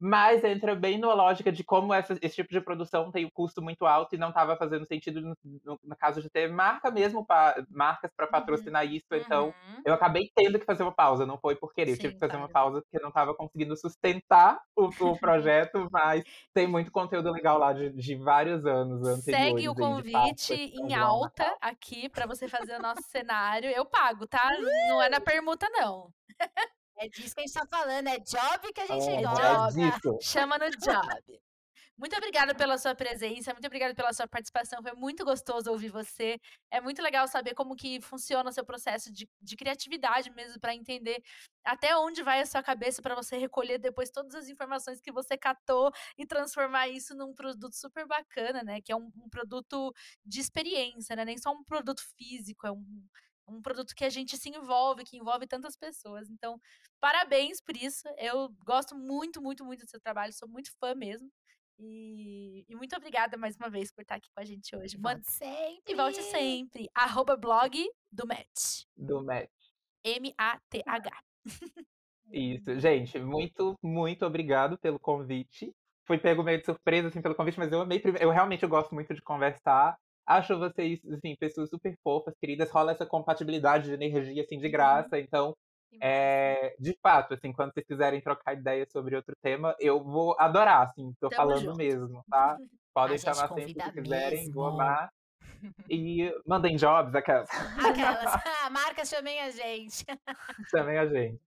mas entra bem numa lógica de como essa esse tipo de produção tem um custo muito alto e não estava fazendo sentido no no no caso de ter marca mesmo pa marcas pra Uhum, patrocinar isso, então uhum. eu acabei tendo que fazer uma pausa, não foi por querer, eu tive Sim, que fazer uma claro. pausa, porque não estava conseguindo sustentar o o projeto, mas tem muito conteúdo legal lá de de vários anos anteriores Segue o convite em alta Natal. aqui pra você fazer o nosso cenário. Eu pago, tá? Não é na permuta, não. É disso que a gente tá falando, é job que a gente É, gosta. é. Chama no job. Muito obrigada pela sua presença, muito obrigada pela sua participação. Foi muito gostoso ouvir você. É muito legal saber como que funciona o seu processo de, de criatividade mesmo, para entender até onde vai a sua cabeça para você recolher depois todas as informações que você catou e transformar isso num produto super bacana, né? Que é um, um produto de experiência, né? Nem só um produto físico, é um, um produto que a gente se envolve, que envolve tantas pessoas. Então, parabéns por isso. Eu gosto muito, muito, muito do seu trabalho, sou muito fã mesmo. E, e muito obrigada mais uma vez por estar aqui com a gente hoje. Volte sempre. e volte sempre. Arroba blog do Match. Do match. M-A-T-H. Isso, gente, muito, muito obrigado pelo convite. Fui pego meio de surpresa, assim, pelo convite, mas eu amei. Eu realmente eu gosto muito de conversar. Acho vocês, assim, pessoas super fofas, queridas. Rola essa compatibilidade de energia, assim, de Uhum. graça. Então, é, de fato, assim, quando vocês quiserem trocar ideia sobre outro tema, eu vou adorar, assim, tô Tamo falando junto. mesmo, tá? Podem chamar sempre que quiserem, vou mesmo. amar. E mandem jobs, aquelas. Aquelas. Ah, marcas chamem a gente. Chamem a gente.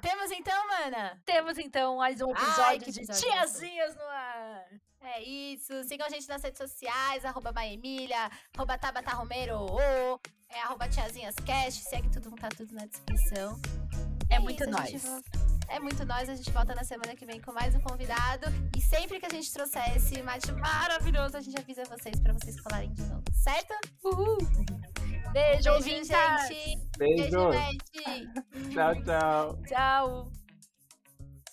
Temos então, mana? Temos então mais um Ai, episódio que de episódio Tiazinhas no ar. É isso. Sigam a gente nas redes sociais, arroba Maemília, arroba Tabata Romero, é arroba Tiazinhascast. Segue tudo, tá tudo na descrição. É muito isso, a gente nóis. volta- É muito nós. A gente volta na semana que vem com mais um convidado. E sempre que a gente trouxer esse mate maravilhoso, a gente avisa vocês pra vocês colarem de novo, certo? Uhul. Beijo, Beijo, gente. Beijo. Beijo, gente. Tchau, tchau. Tchau.